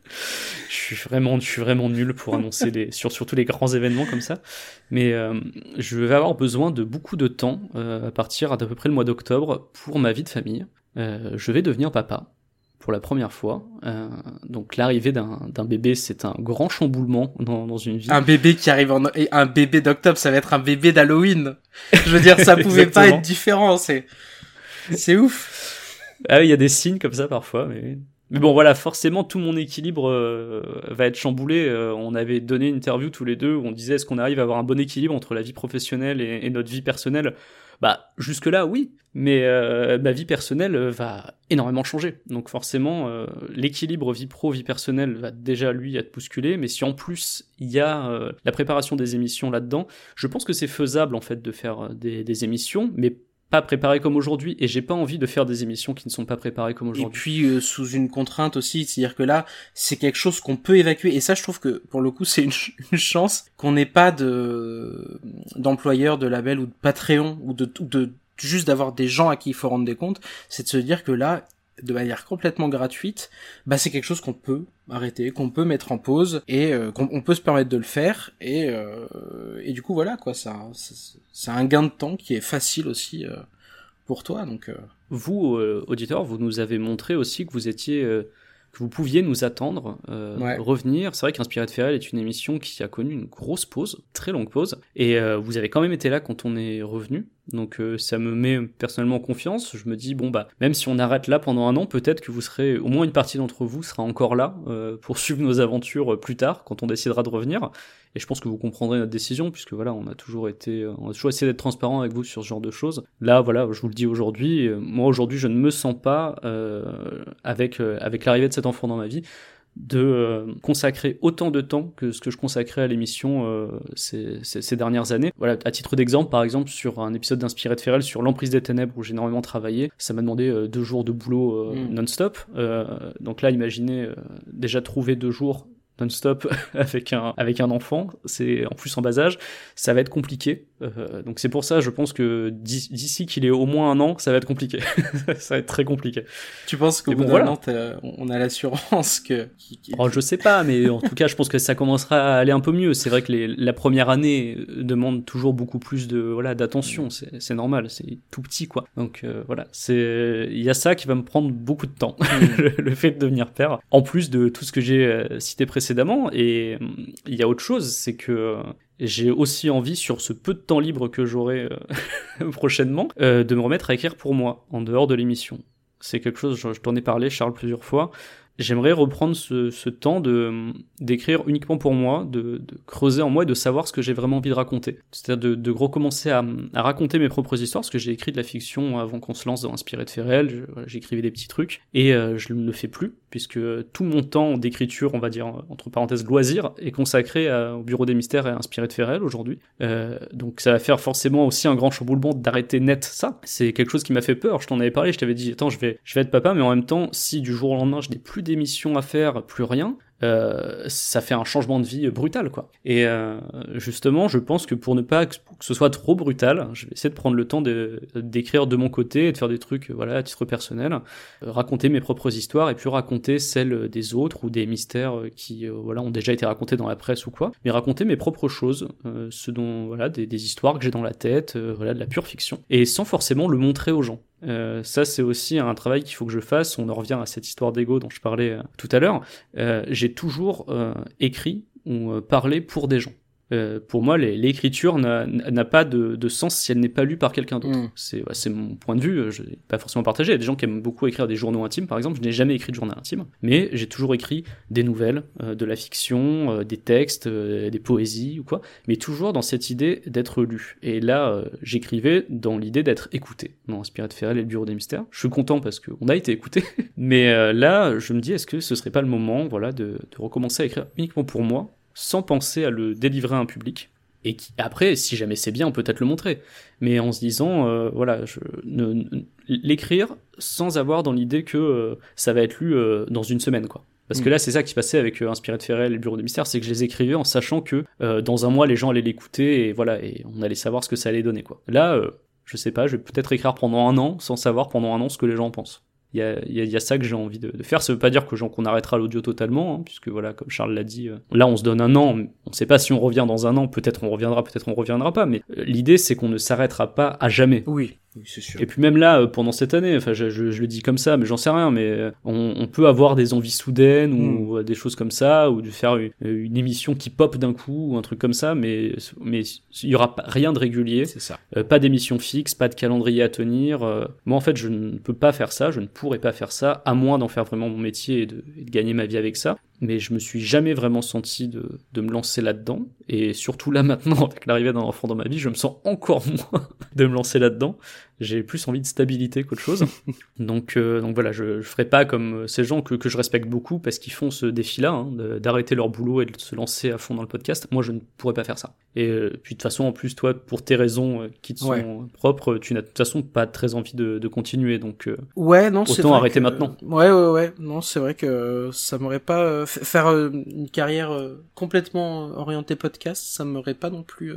Je suis vraiment, je suis vraiment nul pour annoncer <laughs> les, sur surtout les grands événements comme ça. Mais euh, je vais avoir besoin de beaucoup de temps euh, à partir d'à peu près le mois d'octobre pour ma vie de famille. Euh, je vais devenir papa pour la première fois. Euh, donc l'arrivée d'un bébé, c'est un grand chamboulement dans, dans, une vie. Un bébé qui arrive en un bébé d'octobre, ça va être un bébé d'Halloween. Je veux dire, ça <laughs> pouvait pas être différent. C'est c'est ouf. Ah, il y a des signes comme ça parfois, mais mais bon, voilà, forcément, tout mon équilibre euh, va être chamboulé. Euh, on avait donné une interview tous les deux où on disait est-ce qu'on arrive à avoir un bon équilibre entre la vie professionnelle et, notre vie personnelle? Bah jusque là oui, mais euh, ma vie personnelle va énormément changer. Donc forcément euh, l'équilibre vie pro vie personnelle va déjà lui être bousculé, mais si en plus il y a euh, la préparation des émissions là-dedans, je pense que c'est faisable en fait de faire des, des émissions, mais pas préparé comme aujourd'hui et j'ai pas envie de faire des émissions qui ne sont pas préparées comme aujourd'hui. Et puis euh, sous une contrainte aussi, c'est-à-dire que là, c'est quelque chose qu'on peut évacuer et ça je trouve que pour le coup c'est une, une, chance qu'on n'ait pas de d'employeurs, de labels ou de Patreon ou de, de juste d'avoir des gens à qui il faut rendre des comptes, c'est de se dire que là, de manière complètement gratuite, bah c'est quelque chose qu'on peut arrêter, qu'on peut mettre en pause et euh, qu'on peut se permettre de le faire et euh, et du coup voilà quoi, ça c'est un gain de temps qui est facile aussi euh, pour toi donc. Vous auditeur, vous nous avez montré aussi que vous étiez que vous pouviez nous attendre, revenir. C'est vrai qu'Inspiré de Ferrel est une émission qui a connu une grosse pause, très longue pause, et vous avez quand même été là quand on est revenu. Donc euh, ça me met personnellement en confiance. Je me dis bon bah même si on arrête là pendant un an, peut-être que vous serez au moins une partie d'entre vous sera encore là euh, pour suivre nos aventures euh, plus tard quand on décidera de revenir. Et je pense que vous comprendrez notre décision puisque voilà on a toujours été, on a toujours essayé d'être transparent avec vous sur ce genre de choses. Là voilà je vous le dis aujourd'hui, moi aujourd'hui je ne me sens pas avec avec l'arrivée de cet enfant dans ma vie de euh, consacrer autant de temps que ce que je consacrais à l'émission euh, ces, ces, dernières années. Voilà, à titre d'exemple, par exemple, sur un épisode d'Inspiré de Ferrel sur l'emprise des ténèbres où j'ai énormément travaillé, ça m'a demandé euh, deux jours de boulot mm. non-stop. donc là, imaginez déjà trouver deux jours non-stop <laughs> avec un, avec un enfant, c'est en plus en bas âge, ça va être compliqué. Euh, donc c'est pour ça, je pense que d'ici qu'il ait au moins un an, ça va être compliqué. <laughs> ça va être très compliqué. Tu penses qu'au bout d'un an, on a l'assurance que... Oh, je sais pas, mais en tout cas, je pense que ça commencera à aller un peu mieux. C'est vrai que les, la première année demande toujours beaucoup plus de voilà d'attention, c'est normal, c'est tout petit quoi. Donc euh, voilà, c'est il y a ça qui va me prendre beaucoup de temps, mm. <laughs> le, fait de devenir père. En plus de tout ce que j'ai euh, cité précédemment, et il y a autre chose, c'est que j'ai aussi envie, sur ce peu de temps libre que j'aurai euh, <laughs> prochainement, euh, de me remettre à écrire pour moi, en dehors de l'émission. C'est quelque chose, je, je t'en ai parlé, Charles, plusieurs fois j'aimerais reprendre ce, temps de d'écrire uniquement pour moi, de, creuser en moi et de savoir ce que j'ai vraiment envie de raconter. C'est-à-dire de, de recommencer à, raconter mes propres histoires, parce que j'ai écrit de la fiction avant qu'on se lance dans Inspiré de Ferrel, j'écrivais des petits trucs, et euh, je ne le fais plus, puisque tout mon temps d'écriture, on va dire entre parenthèses loisir, est consacré au Bureau des Mystères et Inspiré de Ferrel aujourd'hui. Euh, donc ça va faire forcément aussi un grand chamboulement d'arrêter net ça. C'est quelque chose qui m'a fait peur, je t'en avais parlé, je t'avais dit, attends, je vais, je vais être papa, mais en même temps, si du jour au lendemain je n'ai plus d'émissions à faire, plus rien, euh, ça fait un changement de vie brutal quoi. Et euh, justement, je pense que pour ne pas que ce soit trop brutal, je vais essayer de prendre le temps d'écrire de, mon côté et de faire des trucs voilà à titre personnel, euh, raconter mes propres histoires et puis raconter celles des autres ou des mystères qui voilà ont déjà été racontés dans la presse ou quoi, mais raconter mes propres choses, ce dont voilà des, des histoires que j'ai dans la tête, voilà de la pure fiction et sans forcément le montrer aux gens. Euh, ça, c'est aussi un travail qu'il faut que je fasse. On en revient à cette histoire d'ego dont je parlais euh, tout à l'heure. Euh, j'ai toujours écrit ou parlé pour des gens. Euh, pour moi, l'écriture n'a pas de, de, sens si elle n'est pas lue par quelqu'un d'autre. Mm. C'est mon point de vue, je n'ai pas forcément partagé. Il y a des gens qui aiment beaucoup écrire des journaux intimes, par exemple. Je n'ai jamais écrit de journal intime, mais j'ai toujours écrit des nouvelles, euh, de la fiction, euh, des textes, des poésies ou quoi, mais toujours dans cette idée d'être lu. Et là, j'écrivais dans l'idée d'être écouté. Non, Inspiré de Ferrel et le Bureau des Mystères. Je suis content parce qu'on a été écouté, <laughs> mais là, je me dis, est-ce que ce serait pas le moment, voilà, de, de recommencer à écrire uniquement pour moi, sans penser à le délivrer à un public. Et qui, après, si jamais c'est bien, on peut peut-être le montrer. Mais en se disant, euh, voilà, je, l'écrire sans avoir dans l'idée que euh, ça va être lu euh, dans une semaine, quoi. Parce que mm. là, c'est ça qui se passait avec Inspiré de Ferrel et le Bureau des Mystères, c'est que je les écrivais en sachant que dans un mois, les gens allaient l'écouter et voilà, et on allait savoir ce que ça allait donner, quoi. Là, je sais pas, je vais peut-être écrire pendant un an sans savoir pendant un an ce que les gens pensent. Il y a, y a, ça que j'ai envie de, faire. Ça veut pas dire que qu'on arrêtera l'audio totalement, hein, puisque voilà, comme Charles l'a dit, euh, là on se donne un an. On sait pas si on revient dans un an. Peut-être on reviendra, peut-être on reviendra pas. Mais euh, l'idée c'est qu'on ne s'arrêtera pas à jamais. Oui. Sûr. Et puis même là, euh, pendant cette année, enfin, je, je, le dis comme ça, mais j'en sais rien, mais on, on, peut avoir des envies soudaines ou hmm. des choses comme ça, ou de faire une, émission qui pop d'un coup ou un truc comme ça, mais mais il y aura rien de régulier. C'est ça. pas d'émission fixe, pas de calendrier à tenir. moi, en fait, je ne peux pas faire ça. Je ne pourrais pas faire ça, à moins d'en faire vraiment mon métier et de, gagner ma vie avec ça. Mais je me suis jamais vraiment senti de, me lancer là-dedans. Et surtout là <laughs> maintenant, avec l'arrivée d'un enfant dans ma vie, je me sens encore <laughs> moins de me lancer là-dedans j'ai plus envie de stabilité qu'autre chose. <laughs> donc, euh, donc voilà, je, je ferai pas comme ces gens que, que je respecte beaucoup parce qu'ils font ce défi-là, hein, d'arrêter leur boulot et de se lancer à fond dans le podcast. Moi, je ne pourrais pas faire ça. Et euh, puis de toute façon, en plus, toi, pour tes raisons euh, qui te sont propres, tu n'as de toute façon pas très envie de, de continuer. Donc, ouais, non, autant arrêter maintenant. Ouais, ouais, ouais. Non, c'est vrai que ça m'aurait pas faire une carrière complètement orientée podcast, ça m'aurait pas non plus.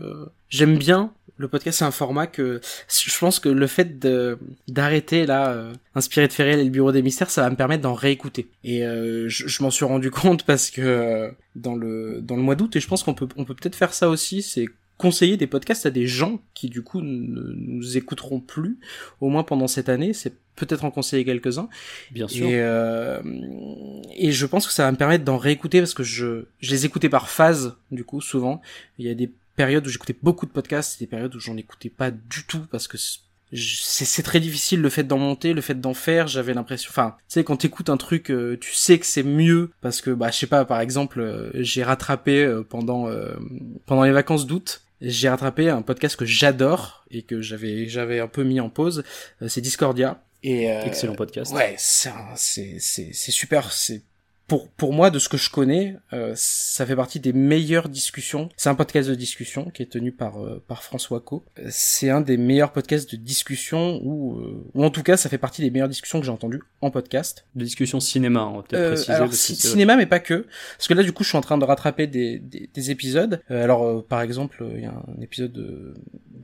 J'aime bien le podcast c'est un format que je pense que le fait de d'arrêter là euh, inspiré de Ferrel et le bureau des mystères ça va me permettre d'en réécouter. Et euh, je, m'en suis rendu <laughs> compte parce que euh, dans le dans le mois d'août et je pense qu'on peut on peut peut-être faire ça aussi c'est conseiller des podcasts à des gens qui du coup ne nous écouteront plus au moins pendant cette année. C'est peut-être en conseiller quelques-uns. Bien sûr. et, et je pense que ça va me permettre d'en réécouter parce que je je les écoutais par phase du coup souvent. Il y a des périodes où j'écoutais beaucoup de podcasts, des périodes où j'en écoutais pas du tout parce que c'est très difficile le fait d'en monter, le fait d'en faire. J'avais l'impression, enfin, tu sais, quand t'écoutes un truc, euh, tu sais que c'est mieux parce que, bah, je sais pas, par exemple, euh, j'ai rattrapé euh, pendant pendant les vacances d'août, j'ai rattrapé un podcast que j'adore et que j'avais j'avais un peu mis en pause. c'est Discordia. Et excellent podcast. Ouais, c'est c'est c'est super. C'est pour pour moi de ce que je connais euh, ça fait partie des meilleures discussions. C'est un podcast de discussion qui est tenu par euh, par François Co c'est un des meilleurs podcasts de discussion ou euh, ou en tout cas ça fait partie des meilleures discussions que j'ai entendues en podcast. De discussion cinéma on va peut-être préciser alors, cinéma mais pas que. Parce que là du coup je suis en train de rattraper des des, des épisodes. Alors par exemple il y a un épisode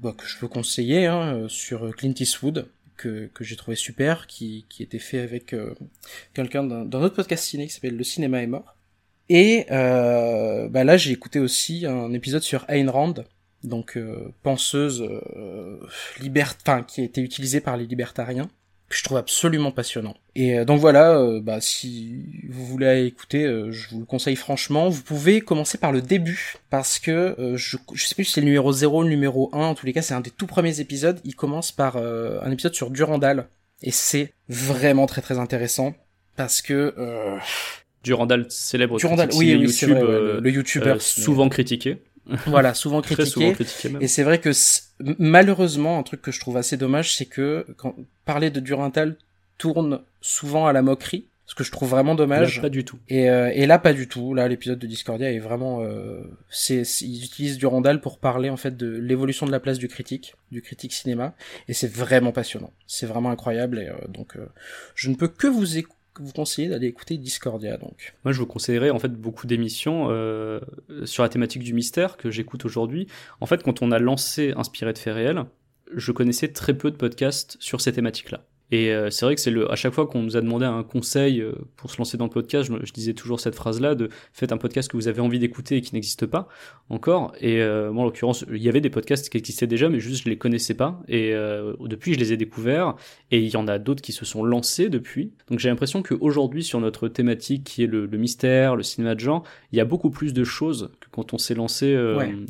bah, que je veux conseiller hein, sur Clint Eastwood que, que j'ai trouvé super, qui, qui était fait avec euh, quelqu'un d'un autre podcast ciné qui s'appelle Le cinéma est mort. Et euh, bah là, j'ai écouté aussi un épisode sur Ayn Rand, donc euh, penseuse euh, enfin qui a été utilisée par les libertariens que je trouve absolument passionnant. Et euh, donc voilà, euh, bah, si vous voulez écouter, euh, je vous le conseille franchement. Vous pouvez commencer par le début, parce que je, je sais plus si c'est le numéro 0 le numéro 1, en tous les cas c'est un des tout premiers épisodes. Il commence par un épisode sur Durandal, et c'est vraiment très très intéressant, parce que... Durandal, célèbre Durandal, oui, oui, YouTube, le, le, YouTuber souvent critiqué. <laughs> Voilà, souvent critiqué. et c'est vrai que malheureusement, un truc que je trouve assez dommage, c'est que quand parler de Durantal tourne souvent à la moquerie, ce que je trouve vraiment dommage. pas du tout. Et, euh, et là, pas du tout. Là, l'épisode de Discordia est vraiment, euh, c'est, ils utilisent Durandal pour parler en fait de l'évolution de la place du critique, du critique cinéma, et c'est vraiment passionnant. C'est vraiment incroyable. Et euh, donc, euh, je ne peux que vous écouter vous conseillez d'aller écouter Discordia donc Moi je vous conseillerais en fait beaucoup d'émissions euh, sur la thématique du mystère que j'écoute aujourd'hui. En fait quand on a lancé Inspiré de faits réels, je connaissais très peu de podcasts sur ces thématiques-là. Et euh, c'est vrai que c'est le à chaque fois qu'on nous a demandé un conseil euh, pour se lancer dans le podcast, je, disais toujours cette phrase-là de faites un podcast que vous avez envie d'écouter et qui n'existe pas encore. Et euh, moi, en l'occurrence, il y avait des podcasts qui existaient déjà, mais juste je les connaissais pas. Et depuis, je les ai découverts. Et il y en a d'autres qui se sont lancés depuis. Donc j'ai l'impression qu'aujourd'hui, sur notre thématique qui est le, le, mystère, le cinéma de genre, il y a beaucoup plus de choses que quand on s'est lancé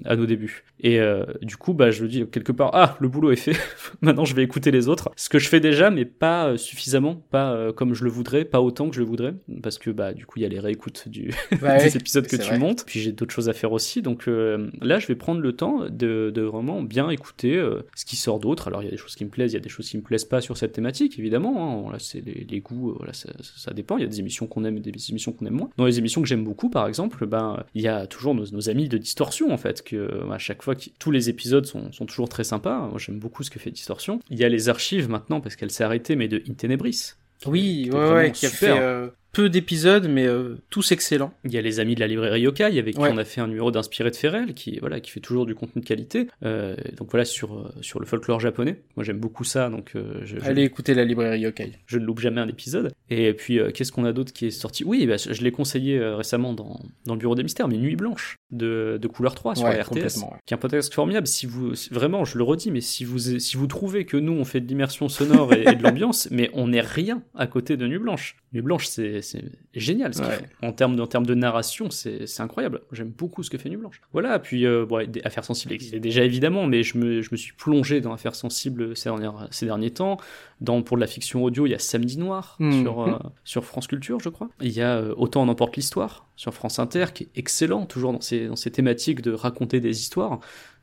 à nos débuts. Et du coup, bah, je me dis quelque part, ah, le boulot est fait. <laughs> Maintenant, je vais écouter les autres. Ce que je fais déjà, mais pas euh, suffisamment, pas euh, comme je le voudrais, pas autant que je le voudrais, parce que bah du coup il y a les réécoutes du <laughs> des épisodes que tu montes, puis j'ai d'autres choses à faire aussi, donc euh, là je vais prendre le temps de, de vraiment bien écouter ce qui sort d'autre. Alors il y a des choses qui me plaisent, il y a des choses qui me plaisent pas sur cette thématique évidemment. Hein. Là c'est les, les, goûts, voilà ça, ça, dépend. Il y a des émissions qu'on aime et des émissions qu'on aime moins. Dans les émissions que j'aime beaucoup par exemple, ben il y a toujours nos, nos, amis de Distorsion en fait, que à chaque fois tous les épisodes sont, sont toujours très sympas. Moi j'aime beaucoup ce que fait Distorsion. Il y a les archives maintenant parce qu'elle s'est arrêtée mais de In Tenebris. Oui, ouais, ouais, qui a fait, euh, peu d'épisodes, mais euh, tous excellents. Il y a les amis de la librairie Yokai, avec qui on a fait un numéro d'inspiré de Ferrel, qui voilà, qui fait toujours du contenu de qualité. Euh, donc voilà sur euh, sur le folklore japonais. Moi j'aime beaucoup ça, donc je, allez écouter la librairie Yokai. Je ne loupe jamais un épisode. Et puis qu'est-ce qu'on a d'autre qui est sorti? Oui, bah, je l'ai conseillé récemment dans dans le bureau des mystères, mais Nuit blanche de, de couleur 3 sur la RTS, qui est un podcast formidable. Si vous vraiment, je le redis, mais si vous si vous trouvez que nous on fait de l'immersion sonore et, et de l'ambiance, <laughs> mais on n'est rien à côté de Nuit blanche. Nuit blanche, c'est génial. Ce En termes de, en termes de narration, c'est incroyable. J'aime beaucoup ce que fait Nuit Blanche. Voilà, puis euh, bon, Affaires Sensibles existaient déjà évidemment, mais je me, je me suis plongé dans Affaires Sensibles ces, dernières, ces derniers temps. Dans, pour de la fiction audio, il y a Samedi Noir mmh. sur, euh, sur France Culture, je crois. Il y a euh, Autant en emporte l'histoire sur France Inter, qui est excellent, toujours dans ces, dans ces thématiques de raconter des histoires.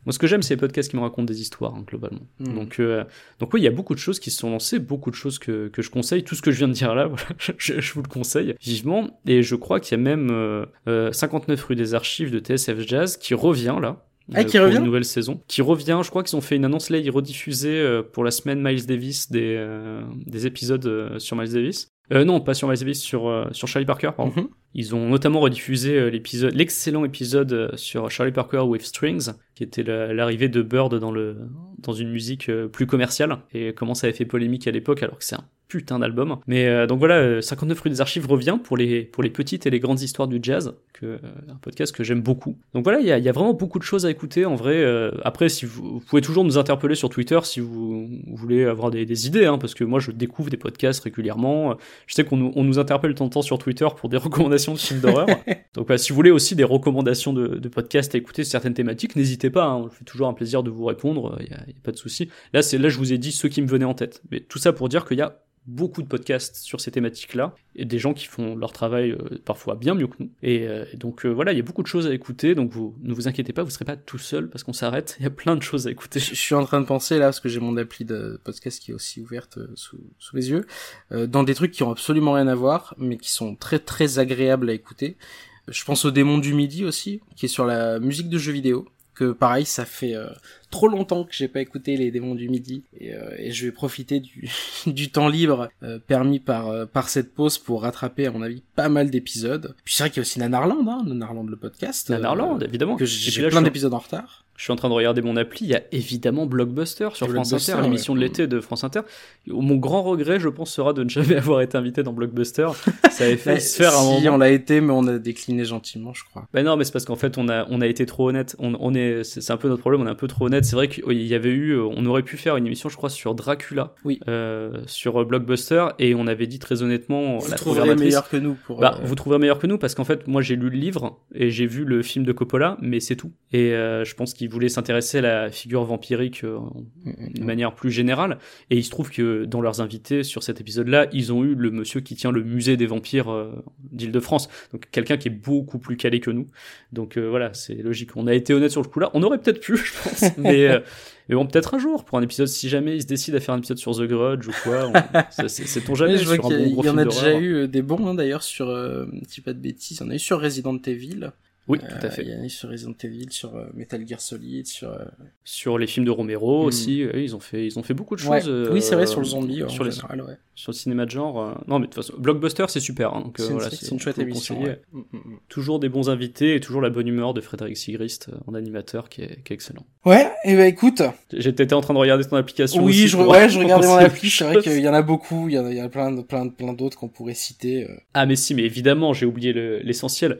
Moi, ce que j'aime, c'est les podcasts qui me racontent des histoires, hein, globalement. Hmm. Donc, euh, donc oui, il y a beaucoup de choses qui se sont lancées, beaucoup de choses que, que je conseille. Tout ce que je viens de dire là, <laughs> voilà, je, je, vous le conseille vivement. Et je crois qu'il y a même euh, 59 euh, rue des Archives de TSF Jazz qui revient là. Ah, qui revient une nouvelle saison. Qui revient, je crois qu'ils ont fait une annonce là, ils rediffusaient euh, pour la semaine Miles Davis des, des épisodes sur Miles Davis. Euh, non, pas sur Miles Davis, sur, sur Charlie Parker, pardon. Mhm. Ils ont notamment rediffusé l'épisode, l'excellent épisode sur Charlie Parker with Strings, qui était l'arrivée de Bird dans, le, dans une musique euh, plus commerciale, et comment ça avait fait polémique à l'époque, alors que c'est un putain d'album. Mais euh, donc voilà, 59 euh, rue des Archives revient pour les, pour les petites et les grandes histoires du jazz, que, un podcast que j'aime beaucoup. Donc voilà, il y a, y a, vraiment beaucoup de choses à écouter en vrai. après, si vous, vous, pouvez toujours nous interpeller sur Twitter si vous, voulez avoir des, des idées, hein, parce que moi je découvre des podcasts régulièrement. Je sais qu'on nous, on nous interpelle de temps sur Twitter pour des <laughs> recommandations de films d'horreur. <laughs> donc voilà, si vous voulez aussi des recommandations de, de podcasts à écouter certaines thématiques, n'hésitez pas, hein, on fait toujours un plaisir de vous répondre, il n'y a, a, pas de souci. Là, c'est là je vous ai dit ceux qui me venaient en tête. Mais tout ça pour dire qu'il y a beaucoup de podcasts sur ces thématiques-là, et des gens qui font leur travail euh, parfois bien mieux que nous. Et, euh, donc euh, voilà, il y a beaucoup de choses à écouter, donc vous ne vous inquiétez pas, vous serez pas tout seul parce qu'on s'arrête, il y a plein de choses à écouter. Je, suis en train de penser là, parce que j'ai mon appli de podcast qui est aussi ouverte sous, sous les yeux, dans des trucs qui ont absolument rien à voir, mais qui sont très très agréables à écouter. Je pense au démon du midi aussi, qui est sur la musique de jeux vidéo que pareil, ça fait trop longtemps que j'ai pas écouté les démons du midi et, euh, et je vais profiter du, <laughs> du temps libre euh, permis par par cette pause pour rattraper à mon avis pas mal d'épisodes. Puis c'est vrai qu'il y a aussi Nanarland, hein, Nanarland le podcast. Nanarland, évidemment. Que j'ai plein d'épisodes en retard. Je suis en train de regarder mon appli, il y a évidemment Blockbuster sur France Inter, l'émission de l'été de France Inter. Mon grand regret, je pense, sera de ne jamais <laughs> avoir été invité dans Blockbuster. Ça avait fait <laughs> se faire un si, on l'a été, mais on a décliné gentiment, je crois. Ben non, mais c'est parce qu'en fait, on a, on a été trop honnête. On, on est, c'est un peu notre problème, on est un peu trop honnête. C'est vrai qu'il y avait eu, on aurait pu faire une émission, je crois, sur Dracula, oui. euh, sur Blockbuster, et on avait dit très honnêtement, vous la trouverez meilleur que nous. Pour, bah, euh... vous trouverez meilleur que nous parce qu'en fait, moi, j'ai lu le livre et j'ai vu le film de Coppola, mais c'est tout. Et euh, je pense qu'il voulait s'intéresser à la figure vampirique euh, mm, mm, de mm. manière plus générale. Et il se trouve que dans leurs invités sur cet épisode-là, ils ont eu le monsieur qui tient le musée des vampires euh, d'Île-de-France. Donc quelqu'un qui est beaucoup plus calé que nous. Donc euh, voilà, c'est logique. On a été honnête sur le coup là. On aurait peut-être pu, <laughs> je pense. <laughs> mais, mais bon, peut-être un jour pour un épisode, si jamais ils se décident à faire un épisode sur The Grudge ou quoi. <laughs> c'est ton jamais. je vois il y, en a déjà eu des bons hein, d'ailleurs sur, si pas de bêtises, il y en a eu sur Resident Evil. Oui, tout à fait. Il y en a sur Resident Evil, sur euh, Metal Gear Solid, sur euh, sur les films de Romero hmm. aussi. ils ont fait ils ont fait beaucoup de choses. oui, c'est vrai sur le zombie sur en général, ouais. Sur le cinéma de genre. non, mais de toute façon, Blockbuster c'est super. Hein, donc voilà, c'est une chouette émission. Hmm, hmm, toujours des bons invités et toujours la bonne humeur de Frédéric Sigrist en animateur qui est, qui est excellent. Ouais, et ben écoute. J'étais en train de regarder ton application. Oui, aussi je ouais, je regardais mon <laughs> appli. C'est vrai qu'il y en a beaucoup. Il y en a, il y a plein plein plein d'autres qu'on pourrait citer. Ah mais si, mais évidemment, j'ai oublié l'essentiel.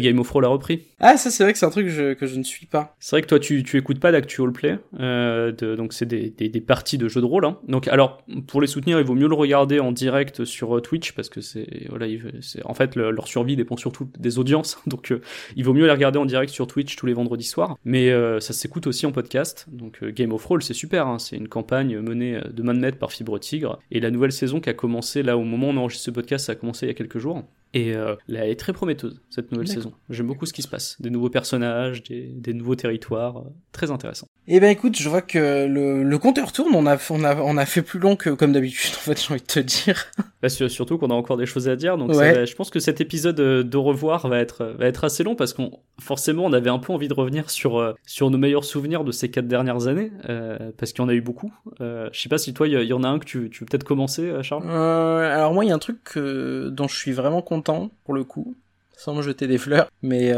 Game of Thrones l'a repris. Ah ça c'est vrai que c'est un truc que je, que je ne suis pas. C'est vrai que toi, tu, tu écoutes pas d'Actual Play, euh, de, donc c'est des, des, des, parties de jeux de rôle. Hein. Donc, alors, pour les soutenir, il vaut mieux le regarder en direct sur euh, Twitch, parce que c'est, voilà, c'est, en fait, leur survie dépend surtout des audiences. <laughs> Donc, euh, il vaut mieux les regarder en direct sur Twitch tous les vendredis soirs. Mais euh, ça s'écoute aussi en podcast. Donc, euh, Game of Thrones, c'est super. Hein. C'est une campagne menée de main de maître par Fibre Tigre. Et la nouvelle saison qui a commencé, là, au moment où on enregistre ce podcast, ça a commencé il y a quelques jours Et elle est très prometteuse, cette nouvelle saison. J'aime beaucoup ce qui se passe. Des nouveaux personnages, des, des nouveaux territoires. très intéressant. Eh ben écoute, je vois que le, le compteur tourne, on a, on, a, on a fait plus long que comme d'habitude, en fait, j'ai envie de te dire. <laughs> Bah, surtout qu'on a encore des choses à dire, donc je pense que cet épisode de revoir va être, va être assez long parce qu'on forcément on avait un peu envie de revenir sur, euh, sur nos meilleurs souvenirs de ces quatre dernières années, euh, parce qu'il y en a eu beaucoup. Euh, je sais pas si toi, il y, en a un que tu, tu veux peut-être commencer, Charles? Alors moi, il y a un truc dont je suis vraiment content, pour le coup, sans me jeter des fleurs, mais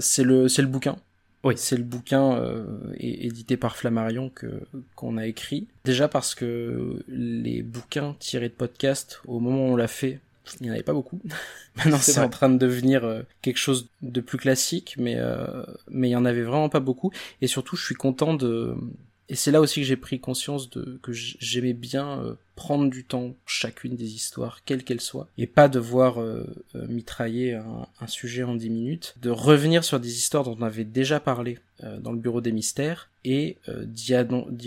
c'est le, le bouquin. Oui. C'est le bouquin euh, édité par Flammarion que qu'on a écrit. Déjà parce que les bouquins tirés de podcast, au moment où on l'a fait, il n'y en avait pas beaucoup. <laughs> Maintenant, c'est en train de devenir euh, quelque chose de plus classique, mais euh, mais il y en avait vraiment pas beaucoup. Et surtout, je suis content de et c'est là aussi que j'ai pris conscience de que j'aimais bien euh, prendre du temps chacune des histoires, quelles qu'elles soient, et pas devoir euh, euh, mitrailler un, sujet en dix minutes, de revenir sur des histoires dont on avait déjà parlé dans le bureau des mystères et d'y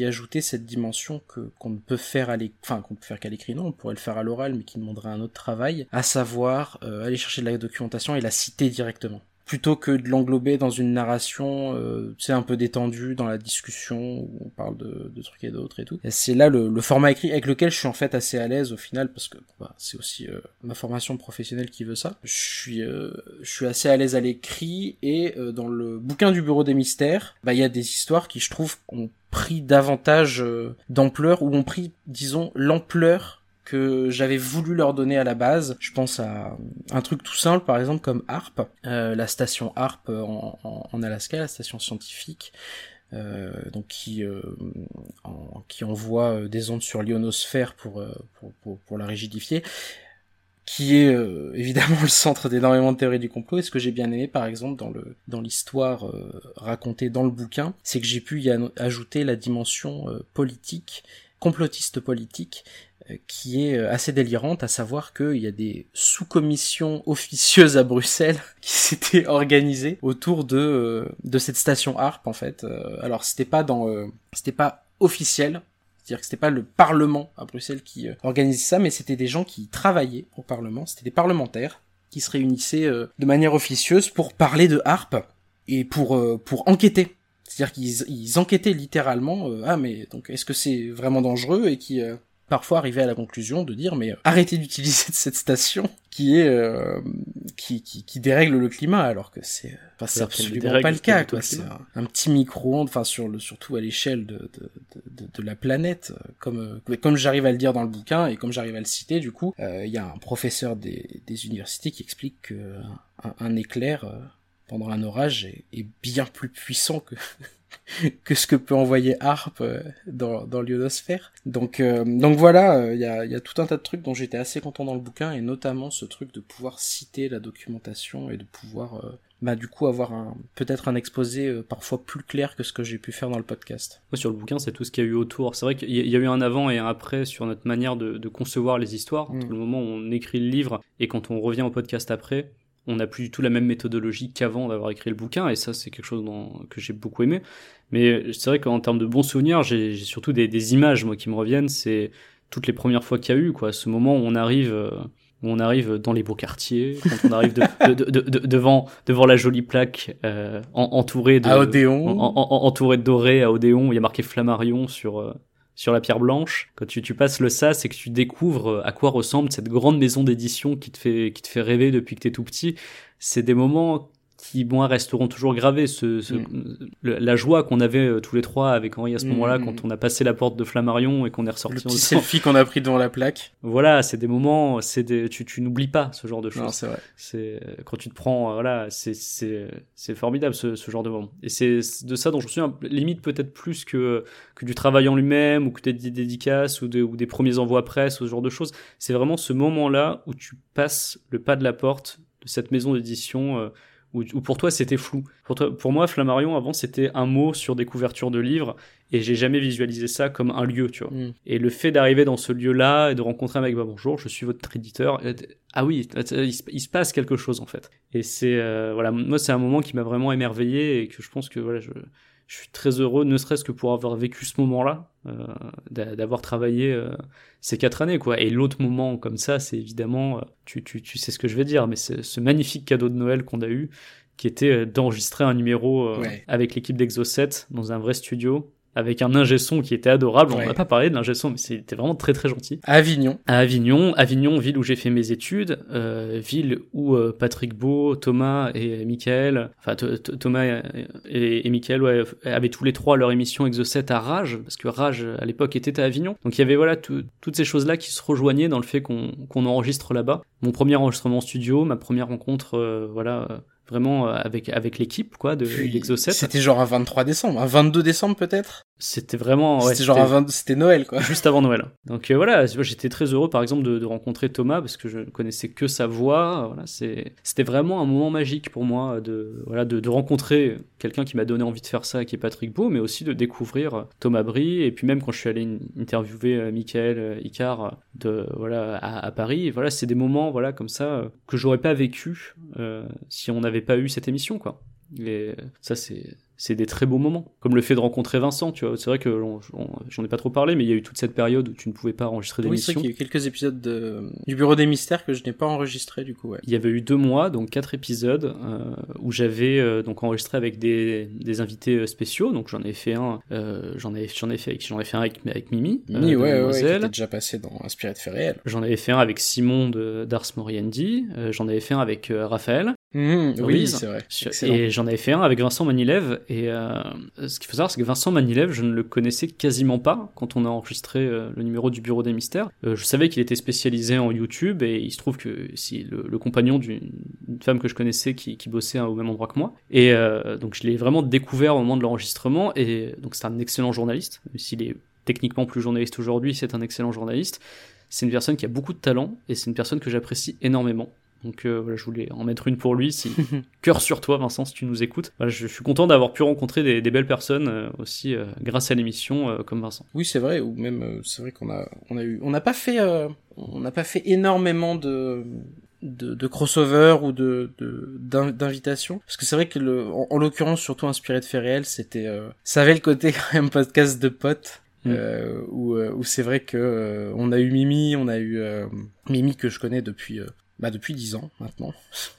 ajouter cette dimension que qu'on ne peut faire à l'écrit, enfin qu'on peut faire qu'à l'écrit, non, on pourrait le faire à l'oral, mais qui demanderait un autre travail, à savoir aller chercher de la documentation et la citer directement plutôt que de l'englober dans une narration, euh, c'est un peu détendue dans la discussion où on parle de, de trucs et d'autres et tout. C'est là le, le, format écrit avec lequel je suis en fait assez à l'aise au final parce que bah, c'est aussi euh, ma formation professionnelle qui veut ça. Je suis, euh, je suis assez à l'aise à l'écrit et euh, dans le bouquin du Bureau des mystères, bah il y a des histoires qui je trouve ont pris davantage d'ampleur ou ont pris, disons, l'ampleur que j'avais voulu leur donner à la base. Je pense à un truc tout simple, par exemple comme HARP, euh, la station HARP en, Alaska, la station scientifique. Euh, donc qui euh, envoie des ondes sur l'ionosphère pour, la rigidifier qui est évidemment <laughs> le centre d'énormément de théories du complot. Et ce que j'ai bien aimé, par exemple, dans le dans l'histoire racontée dans le bouquin, c'est que j'ai pu y ajouter la dimension politique, complotiste politique, qui est euh, assez délirante, à savoir qu'il y a des sous-commissions officieuses à Bruxelles <laughs> qui s'étaient organisées autour de euh, de cette station ARP en fait. Euh, alors c'était pas dans c'était pas officiel, c'est-à-dire que c'était pas le Parlement à Bruxelles qui organisait ça, mais c'était des gens qui travaillaient au Parlement, c'était des parlementaires qui se réunissaient de manière officieuse pour parler de harpe et pour pour enquêter. C'est-à-dire qu'ils ils enquêtaient littéralement ah mais donc est-ce que c'est vraiment dangereux? et qui parfois arriver à la conclusion de dire mais euh, arrêtez d'utiliser <laughs> cette station qui est euh, qui, qui, qui, dérègle le climat alors que c'est enfin c'est absolument pas le cas quoi. c'est un, petit micro-ondes enfin sur le surtout à l'échelle de, de, de, de, la planète comme euh, comme j'arrive à le dire dans le bouquin et comme j'arrive à le citer du coup il y a un professeur des, des universités qui explique que un, éclair pendant un orage est, est bien plus puissant que que ce que peut envoyer Harp euh, dans, dans l'ionosphère. Donc, euh, donc voilà, euh, il y, a, y, a, tout un tas de trucs dont j'étais assez content dans le bouquin, et notamment ce truc de pouvoir citer la documentation et de pouvoir bah du coup avoir un peut-être un exposé parfois plus clair que ce que j'ai pu faire dans le podcast. Ouais, sur le bouquin, c'est tout ce qu'il y a eu autour. C'est vrai qu'il y a eu un avant et un après sur notre manière de, de concevoir les histoires. Entre mm. le moment où on écrit le livre et quand on revient au podcast après, on n'a plus du tout la même méthodologie qu'avant d'avoir écrit le bouquin, et ça c'est quelque chose que j'ai beaucoup aimé. Mais c'est vrai qu'en termes de bons souvenirs, j'ai surtout des, images moi qui me reviennent. C'est toutes les premières fois qu'il y a eu quoi, ce moment où on arrive, euh, où on arrive dans les beaux quartiers, quand on arrive devant devant la jolie plaque euh, entourée de entourée de doré à Odéon, où il y a marqué Flammarion sur euh, sur la pierre blanche. Quand tu, tu passes le sas et que tu découvres à quoi ressemble cette grande maison d'édition qui te fait qui te fait rêver depuis que t'es tout petit, c'est des moments qui moi resteront toujours gravés ce, ce mm. la joie qu'on avait euh, tous les trois avec Henri à ce moment-là mm. quand on a passé la porte de Flammarion et qu'on est ressorti le petit selfie qu'on a pris devant la plaque. Voilà c'est des moments c'est des tu, tu n'oublies pas ce genre de choses. c'est vrai. C'est euh, quand tu te prends euh, voilà c'est c'est c'est formidable ce, ce genre de moment. Et c'est de ça dont je me souviens limite peut-être plus que que du travail en lui-même ou que des dédicaces ou, de, ou des premiers envois presse ou ce genre de choses. C'est vraiment ce moment là où tu passes le pas de la porte de cette maison d'édition ou, pour toi c'était flou. Pour, toi, pour moi, Flammarion avant c'était un mot sur des couvertures de livres et j'ai jamais visualisé ça comme un lieu, tu vois. Mm. Et le fait d'arriver dans ce lieu-là et de rencontrer un mec, bah bonjour, je suis votre éditeur. ah oui, il, se passe quelque chose en fait. Et c'est euh, voilà, moi c'est un moment qui m'a vraiment émerveillé et que je pense que voilà, je, je suis très heureux, ne serait-ce que pour avoir vécu ce moment-là, d'avoir travaillé ces quatre années, quoi. Et l'autre moment comme ça, c'est évidemment, tu, tu, tu sais ce que je vais dire, mais c'est ce magnifique cadeau de Noël qu'on a eu, qui était d'enregistrer un numéro avec l'équipe d'Exo 7 dans un vrai studio avec un ingé son qui était adorable. On n'a pas parlé de l'ingé son, mais c'était vraiment très très gentil. À Avignon. À Avignon, Avignon, ville où j'ai fait mes études, euh, ville où euh, Patrick Beau, Thomas et Michael, enfin Thomas et, et Michael ouais, avaient tous les trois leur émission Exocet à Rage, parce que Rage à l'époque était à Avignon. Donc il y avait voilà toutes ces choses-là qui se rejoignaient dans le fait qu'on qu'on enregistre là-bas. Mon premier enregistrement studio, ma première rencontre, euh, voilà vraiment avec avec l'équipe quoi de l'Exocet. C'était genre un 23 décembre, un 22 décembre peut-être? C'était vraiment. Ouais, c'était genre c'était Noël quoi. <laughs> Juste avant Noël. Donc euh, voilà, j'étais très heureux par exemple de, de, rencontrer Thomas parce que je ne connaissais que sa voix. Voilà, c'est c'était vraiment un moment magique pour moi de voilà de, de rencontrer quelqu'un qui m'a donné envie de faire ça, qui est Patrick Beau, mais aussi de découvrir Thomas Brie et puis même quand je suis allé interviewer euh, Michael euh, Icar de voilà à, Paris. voilà, c'est des moments voilà comme ça que j'aurais pas vécu euh, si on n'avait pas eu cette émission quoi. Et ça c'est c'est des très beaux moments. Comme le fait de rencontrer Vincent, tu vois. C'est vrai que j'en ai pas trop parlé, mais il y a eu toute cette période où tu ne pouvais pas enregistrer d'émissions. Oui, c'est qu'il y a eu quelques épisodes de... du Bureau des Mystères que je n'ai pas enregistré, du coup, ouais. Il y avait eu deux mois, donc quatre épisodes, euh, où j'avais euh, donc enregistré avec des, des invités euh, spéciaux. Donc j'en ai fait un, euh, j'en ai, j'en ai fait avec, j'en ai fait un avec, avec Mimi. Mimi, ouais, ouais, qui était déjà passé dans Inspiré de. J'en avais fait un avec Simon de d'Ars Moriendi. j'en avais fait un avec Raphaël. Mmh, oui, c'est vrai. Et j'en avais fait un avec Vincent Manilev. Et euh, ce qu'il faut savoir, c'est que Vincent Manilev, je ne le connaissais quasiment pas quand on a enregistré euh, le numéro du Bureau des Mystères. Euh, je savais qu'il était spécialisé en YouTube et il se trouve que si le, compagnon d'une femme que je connaissais qui, qui bossait au même endroit que moi. Et donc je l'ai vraiment découvert au moment de l'enregistrement. Et donc c'est un excellent journaliste, s'il est techniquement plus journaliste aujourd'hui, c'est un excellent journaliste. C'est une personne qui a beaucoup de talent et c'est une personne que j'apprécie énormément. Donc euh, voilà, je voulais en mettre une pour lui. Si... <laughs> Cœur sur toi, Vincent, si tu nous écoutes. Voilà, je, suis content d'avoir pu rencontrer des, des belles personnes euh, aussi euh, grâce à l'émission comme Vincent. Oui, c'est vrai. Ou même, c'est vrai qu'on a, on a eu, on n'a pas fait, on n'a pas fait énormément de de, de crossover ou de d'invitation parce que c'est vrai que le en, l'occurrence surtout inspiré de faits réels c'était ça avait le côté <laughs> quand même podcast de potes mm. où, où c'est vrai que on a eu Mimi on a eu Mimi que je connais depuis bah depuis 10 ans maintenant.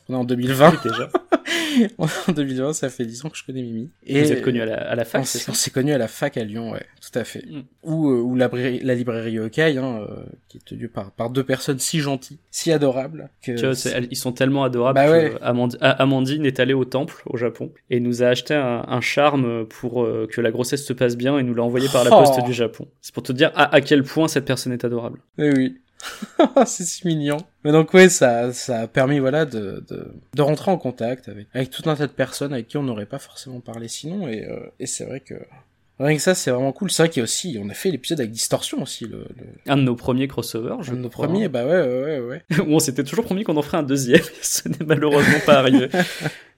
On est en 2020 déjà. <laughs> en 2020, ça fait 10 ans que je connais Mimi. Et Vous êtes connu à la, à la fac, c'est ça On s'est connu à la fac à Lyon, ouais, tout à fait. Mm. Ou, euh, ou la, la librairie Okai, hein, euh, qui est tenue par, par deux personnes si gentilles, si adorables. Que tu vois, ils sont tellement adorables bah ouais. Amandine, est allée au temple au Japon et nous a acheté un, un charme pour euh, que la grossesse se passe bien et nous l'a envoyé par la poste oh. du Japon. C'est pour te dire à, à quel point cette personne est adorable. Eh oui. <laughs> c'est si mignon. Mais donc ouais, ça, ça a permis voilà de, de, de, rentrer en contact avec, avec tout un tas de personnes avec qui on n'aurait pas forcément parlé sinon. Et, euh, et c'est vrai que rien que ça, c'est vraiment cool. C'est vrai qu'il y a aussi, on a fait l'épisode avec Distorsion aussi. Le, Un de nos premiers crossovers. Je un de nos premiers, bah ouais, ouais, ouais. ouais. <laughs> on s'était toujours promis qu'on en ferait un deuxième. <laughs> Ce n'est malheureusement pas arrivé.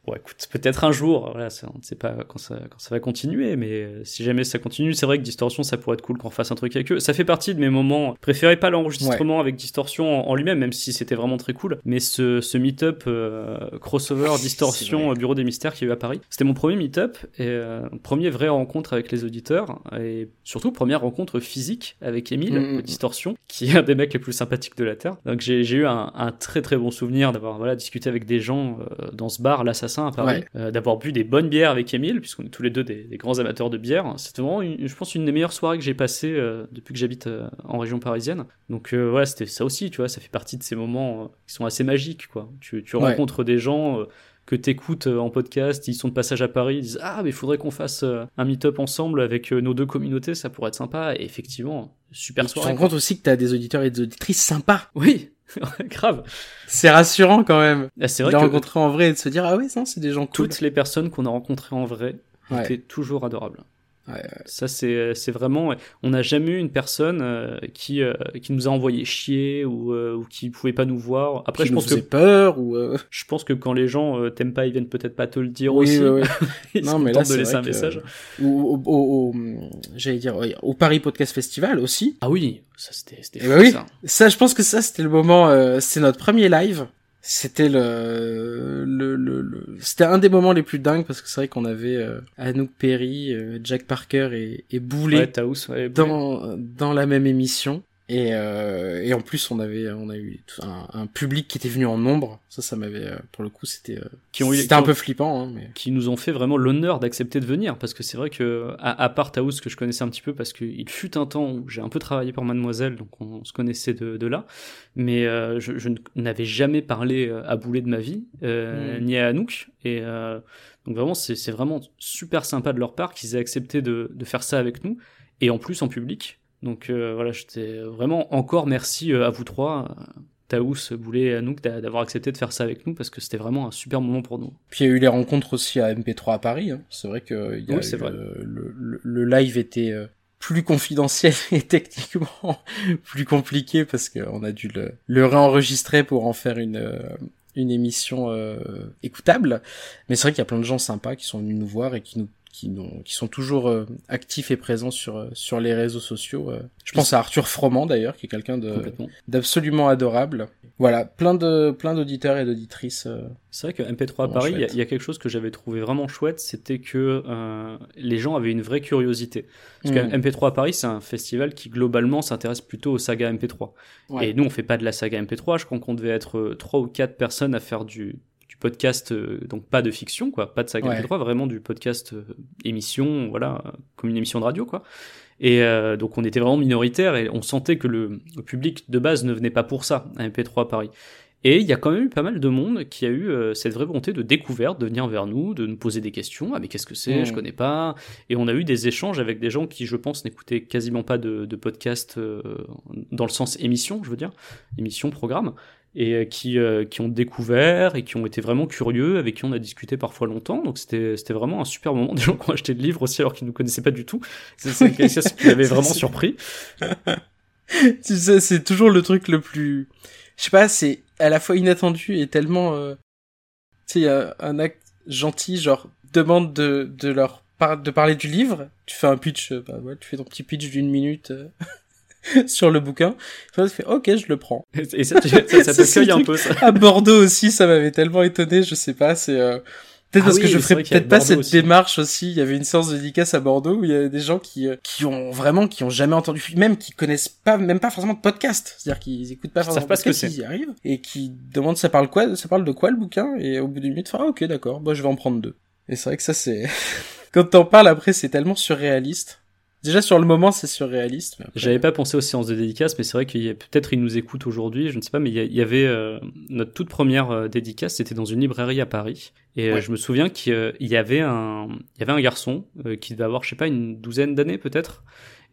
Bon, écoute, peut-être un jour, voilà, ça, on ne sait pas quand ça, quand ça va continuer, mais euh, si jamais ça continue, c'est vrai que Distorsion, ça pourrait être cool qu'on fasse un truc avec eux. Ça fait partie de mes moments préférés, pas l'enregistrement avec Distorsion en, lui-même, même si c'était vraiment très cool, mais ce, ce meet-up euh, crossover Distorsion Bureau des Mystères qui a eu à Paris, c'était mon premier meet-up et euh, premier vraie rencontre avec les auditeurs et surtout première rencontre physique avec Emile mm, mm, mm. Distorsion, qui est un des mecs les plus sympathiques de la terre. Donc j'ai eu un, un, très très bon souvenir d'avoir voilà discuté avec des gens dans ce bar, l'assassin à Paris, euh, d'avoir bu des bonnes bières avec Emile, puisqu'on est tous les deux des, grands amateurs de bière. C'était vraiment, je pense, une des meilleures soirées que j'ai passées euh, depuis que j'habite euh, en région parisienne. Donc voilà, c'était ça aussi, tu vois, ça fait partie de ces moments qui sont assez magiques, quoi. Tu, rencontres des gens que t'écoutes en podcast, ils sont de passage à Paris, ils disent ah mais il faudrait qu'on fasse un meet-up ensemble avec nos deux communautés, ça pourrait être sympa. Et effectivement, super soirée. Tu te rends compte aussi que t'as des auditeurs et des auditrices sympas. Oui, <laughs> Grave. C'est rassurant quand même. Ah, c'est vrai de rencontrer en vrai et de se dire ah oui, c'est des gens cool. Toutes les personnes qu'on a rencontrées en vrai étaient toujours adorables. Ça, c'est, c'est vraiment. On n'a jamais eu une personne euh, qui, euh, qui nous a envoyé chier ou, euh, ou qui pouvait pas nous voir. Après, je pense que. peur ou. <laughs> Je pense que quand les gens t'aiment pas, ils viennent peut-être pas te le dire aussi. Oui, <laughs> ils non, mais là, de laisser un message. Ou au, au, j'allais dire, au Paris Podcast Festival aussi. Ah oui, ça c'était. c'était eh ben oui. Ça. ça, je pense que ça, c'était le moment. c'est notre premier live. C'était le, le, le, c'était un des moments les plus dingues parce que c'est vrai qu'on avait euh, Anouk Perry, euh, Jack Parker et, et Boulet ouais, dans dans la même émission. Et, euh, et en plus, on avait, on a eu un, un, public qui était venu en nombre. Ça, ça m'avait, euh, pour le coup, c'était, euh, qui ont c'était un peu flippant. Hein, mais... Qui nous ont fait vraiment l'honneur d'accepter de venir, parce que c'est vrai que à, à part Taous que je connaissais un petit peu, parce qu'il fut un temps où j'ai un peu travaillé pour Mademoiselle, donc on, se connaissait de, de là, mais euh, je, je n'avais jamais parlé à Boulet de ma vie, euh, mm. ni à Anouk, et donc vraiment, c'est, c'est vraiment super sympa de leur part qu'ils aient accepté de, de faire ça avec nous, et en plus en public. Donc euh, voilà, j'étais vraiment encore merci euh, à vous trois. Taous, Boulet et Anouk d'avoir accepté de faire ça avec nous parce que c'était vraiment un super moment pour nous. Puis il y a eu les rencontres aussi à MP3 à Paris. Hein. C'est vrai que y a Le, le, live était euh, plus confidentiel <laughs> et techniquement <laughs> plus compliqué parce qu'on a dû le, le réenregistrer pour en faire une, une émission écoutable. Mais c'est vrai qu'il y a plein de gens sympas qui sont venus nous voir et qui nous qui, qui sont toujours euh, actifs et présents sur euh, sur les réseaux sociaux. Euh. Je pense à Arthur Froment d'ailleurs, qui est quelqu'un d'absolument adorable. Voilà, plein de plein d'auditeurs et d'auditrices. C'est vrai que MP3 à Paris, il y, a quelque chose que j'avais trouvé vraiment chouette, c'était que les gens avaient une vraie curiosité. Parce que MP3 mm. à Paris, c'est un festival qui globalement s'intéresse plutôt aux sagas MP3. Et nous, on fait pas de la saga MP3. Je crois qu'on devait être trois ou quatre personnes à faire du podcast, euh, donc pas de fiction, quoi, pas de saga ouais. 3 vraiment du podcast euh, émission, voilà, comme une émission de radio, quoi. Et euh, donc on était vraiment minoritaire et on sentait que le, public de base ne venait pas pour ça à MP3 à Paris. Et il y a quand même eu pas mal de monde qui a eu cette vraie volonté de découverte, de venir vers nous, de nous poser des questions. Ah mais qu'est-ce que c'est? Je mmh. connais pas. Et on a eu des échanges avec des gens qui, je pense, n'écoutaient quasiment pas de, de podcast dans le sens émission, je veux dire, émission, programme, et euh, qui, euh, qui ont découvert et qui ont été vraiment curieux, avec qui on a discuté parfois longtemps. Donc c'était, vraiment un super moment. <laughs> Des gens qui ont acheté le livre aussi alors qu'ils ne nous connaissaient pas du tout. C'est, ce qui m'avait <laughs> vraiment surpris. <laughs> tu sais, c'est toujours le truc le plus... Je sais pas, c'est à la fois inattendu et tellement... Euh... Tu sais, un acte gentil, genre demande de, de leur de parler du livre, tu fais un pitch, euh, bah ouais, tu fais ton petit pitch d'une minute <laughs> sur le bouquin. Ça fait ok, je le prends. Et ça, ça, ça <laughs> te un peu ça. À Bordeaux aussi, ça m'avait tellement étonné, je sais pas, c'est euh... Peut-être ah parce que je ferais peut-être pas cette démarche aussi. Il y avait une séance de dédicace à Bordeaux où il y a des gens qui euh, qui ont vraiment qui ont jamais entendu même qui connaissent pas même pas forcément de podcast, c'est-à-dire qu'ils écoutent pas forcément de podcast, ils y arrivent et qui demandent ça parle quoi, ça parle de quoi le bouquin? Et au bout d'une minute, ah ok d'accord, moi je vais en prendre deux. Et c'est vrai que ça c'est <laughs> quand t'en parles après c'est tellement surréaliste. Déjà sur le moment c'est surréaliste. J'avais pas pensé aux séances de dédicace, mais c'est vrai qu'il y a peut-être il nous écoute aujourd'hui, je ne sais pas, mais il y, avait euh, notre toute première euh, dédicace, c'était dans une librairie à Paris, et euh, je me souviens qu'il y avait un, il y avait un garçon qui devait avoir, je sais pas, une douzaine d'années peut-être,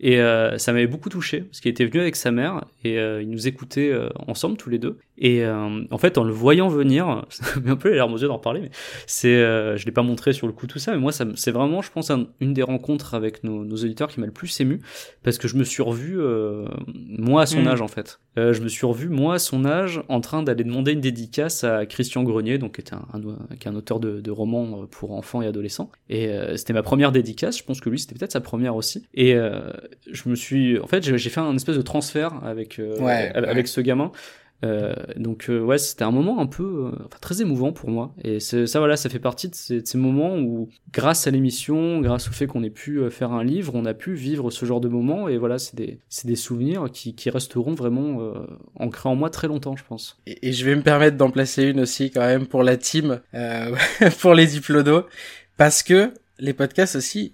et euh, ça m'avait beaucoup touché, parce qu'il était venu avec sa mère, et euh, il nous écoutait euh, ensemble, tous les deux. Et en fait, en le voyant venir, <laughs> ça un peu l'air aux yeux d'en reparler, mais c'est, je l'ai pas montré sur le coup tout ça, mais moi, ça, c'est vraiment, je pense, une des rencontres avec nos, nos auditeurs qui m'a le plus ému, parce que je me suis revu, moi, à son mm. âge, en fait. je me suis revu, moi, à son âge, en train d'aller demander une dédicace à Christian Grenier, donc qui est un, un, qui est un auteur de, de, romans pour enfants et adolescents. Et c'était ma première dédicace, je pense que lui, c'était peut-être sa première aussi. Et je me suis, en fait, j'ai fait un espèce de transfert avec euh, avec ce gamin. Euh, donc euh, ouais, c'était un moment un peu, enfin, très émouvant pour moi. Et ça voilà, ça fait partie de ces, de ces moments où, grâce à l'émission, grâce au fait qu'on ait pu faire un livre, on a pu vivre ce genre de moments. Et voilà, c'est des, des souvenirs qui, qui resteront vraiment ancrés en moi très longtemps, je pense. Et, et je vais me permettre d'en placer une aussi quand même pour la team, <laughs> pour les diplodos, parce que les podcasts aussi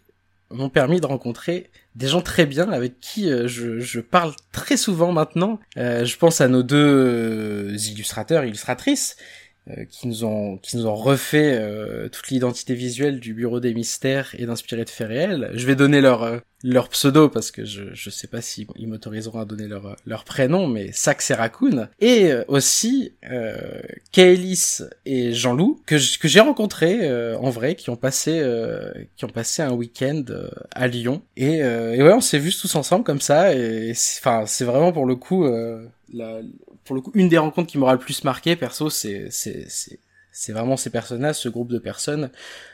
m'ont permis de rencontrer des gens très bien avec qui euh, je, parle très souvent maintenant. Euh, je pense à nos deux euh, illustrateurs, illustratrices, euh, qui nous ont qui nous ont refait euh, toute l'identité visuelle du bureau des mystères et d'inspirer de faits réels. Je vais donner leur euh, leur pseudo parce que je je sais pas si ils m'autoriseront à donner leur leur prénom mais Sax et Raccoon et aussi euh, et Jean-Loup que que j'ai rencontrés en vrai qui ont passé qui ont passé un week-end à Lyon. Et, et ouais on s'est vus tous ensemble comme ça. Et enfin c'est vraiment pour le coup la, pour le coup, une des rencontres qui m'aura le plus marqué, perso, c'est, c'est, vraiment ces personnages, ce groupe de personnes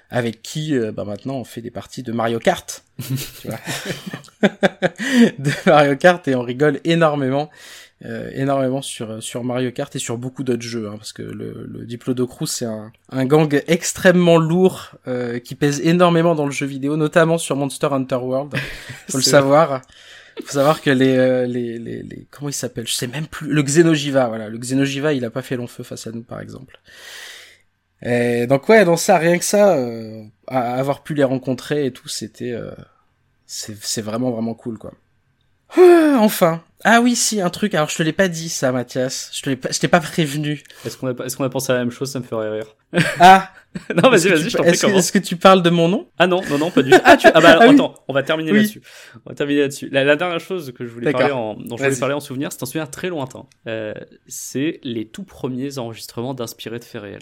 avec qui, euh, bah maintenant, on fait des parties de Mario Kart, <laughs> tu vois, <laughs> de Mario Kart et on rigole énormément. euh, énormément sur sur Mario Kart et sur beaucoup d'autres jeux, hein, parce que le, le Diplodocus c'est un, un gang extrêmement lourd euh, qui pèse énormément dans le jeu vidéo, notamment sur Monster Hunter World. <laughs> Faut le savoir. Faut savoir que les, euh, les, les, les, comment il s'appelle? Je sais même plus. Le Xenojiva, voilà. Le Xenojiva, il a pas fait long feu face à nous, par exemple. Et donc ouais, dans ça, rien que ça, euh, avoir pu les rencontrer et tout, c'était, euh, c'est vraiment vraiment cool, quoi. Ah, enfin. Ah oui, si, un truc. Alors, je te l'ai pas dit, ça, Mathias. Je te l'ai pas, je t'ai pas prévenu. Est-ce qu'on a, est-ce qu'on a pensé à la même chose? Ça me ferait rire. Ah. <laughs> non, vas-y, vas-y, je t'en prie, est-ce que, tu parles de mon nom? Ah non, non, non, pas du tout. Ah, tu, ah bah, <laughs> Ah oui. attends, on va terminer Oui. là-dessus. On va terminer là-dessus. La, la dernière chose que je voulais parler en, dont je voulais parler en souvenir, c'est un souvenir très lointain. Euh, c'est les tout premiers enregistrements d'Inspiré de faits réels.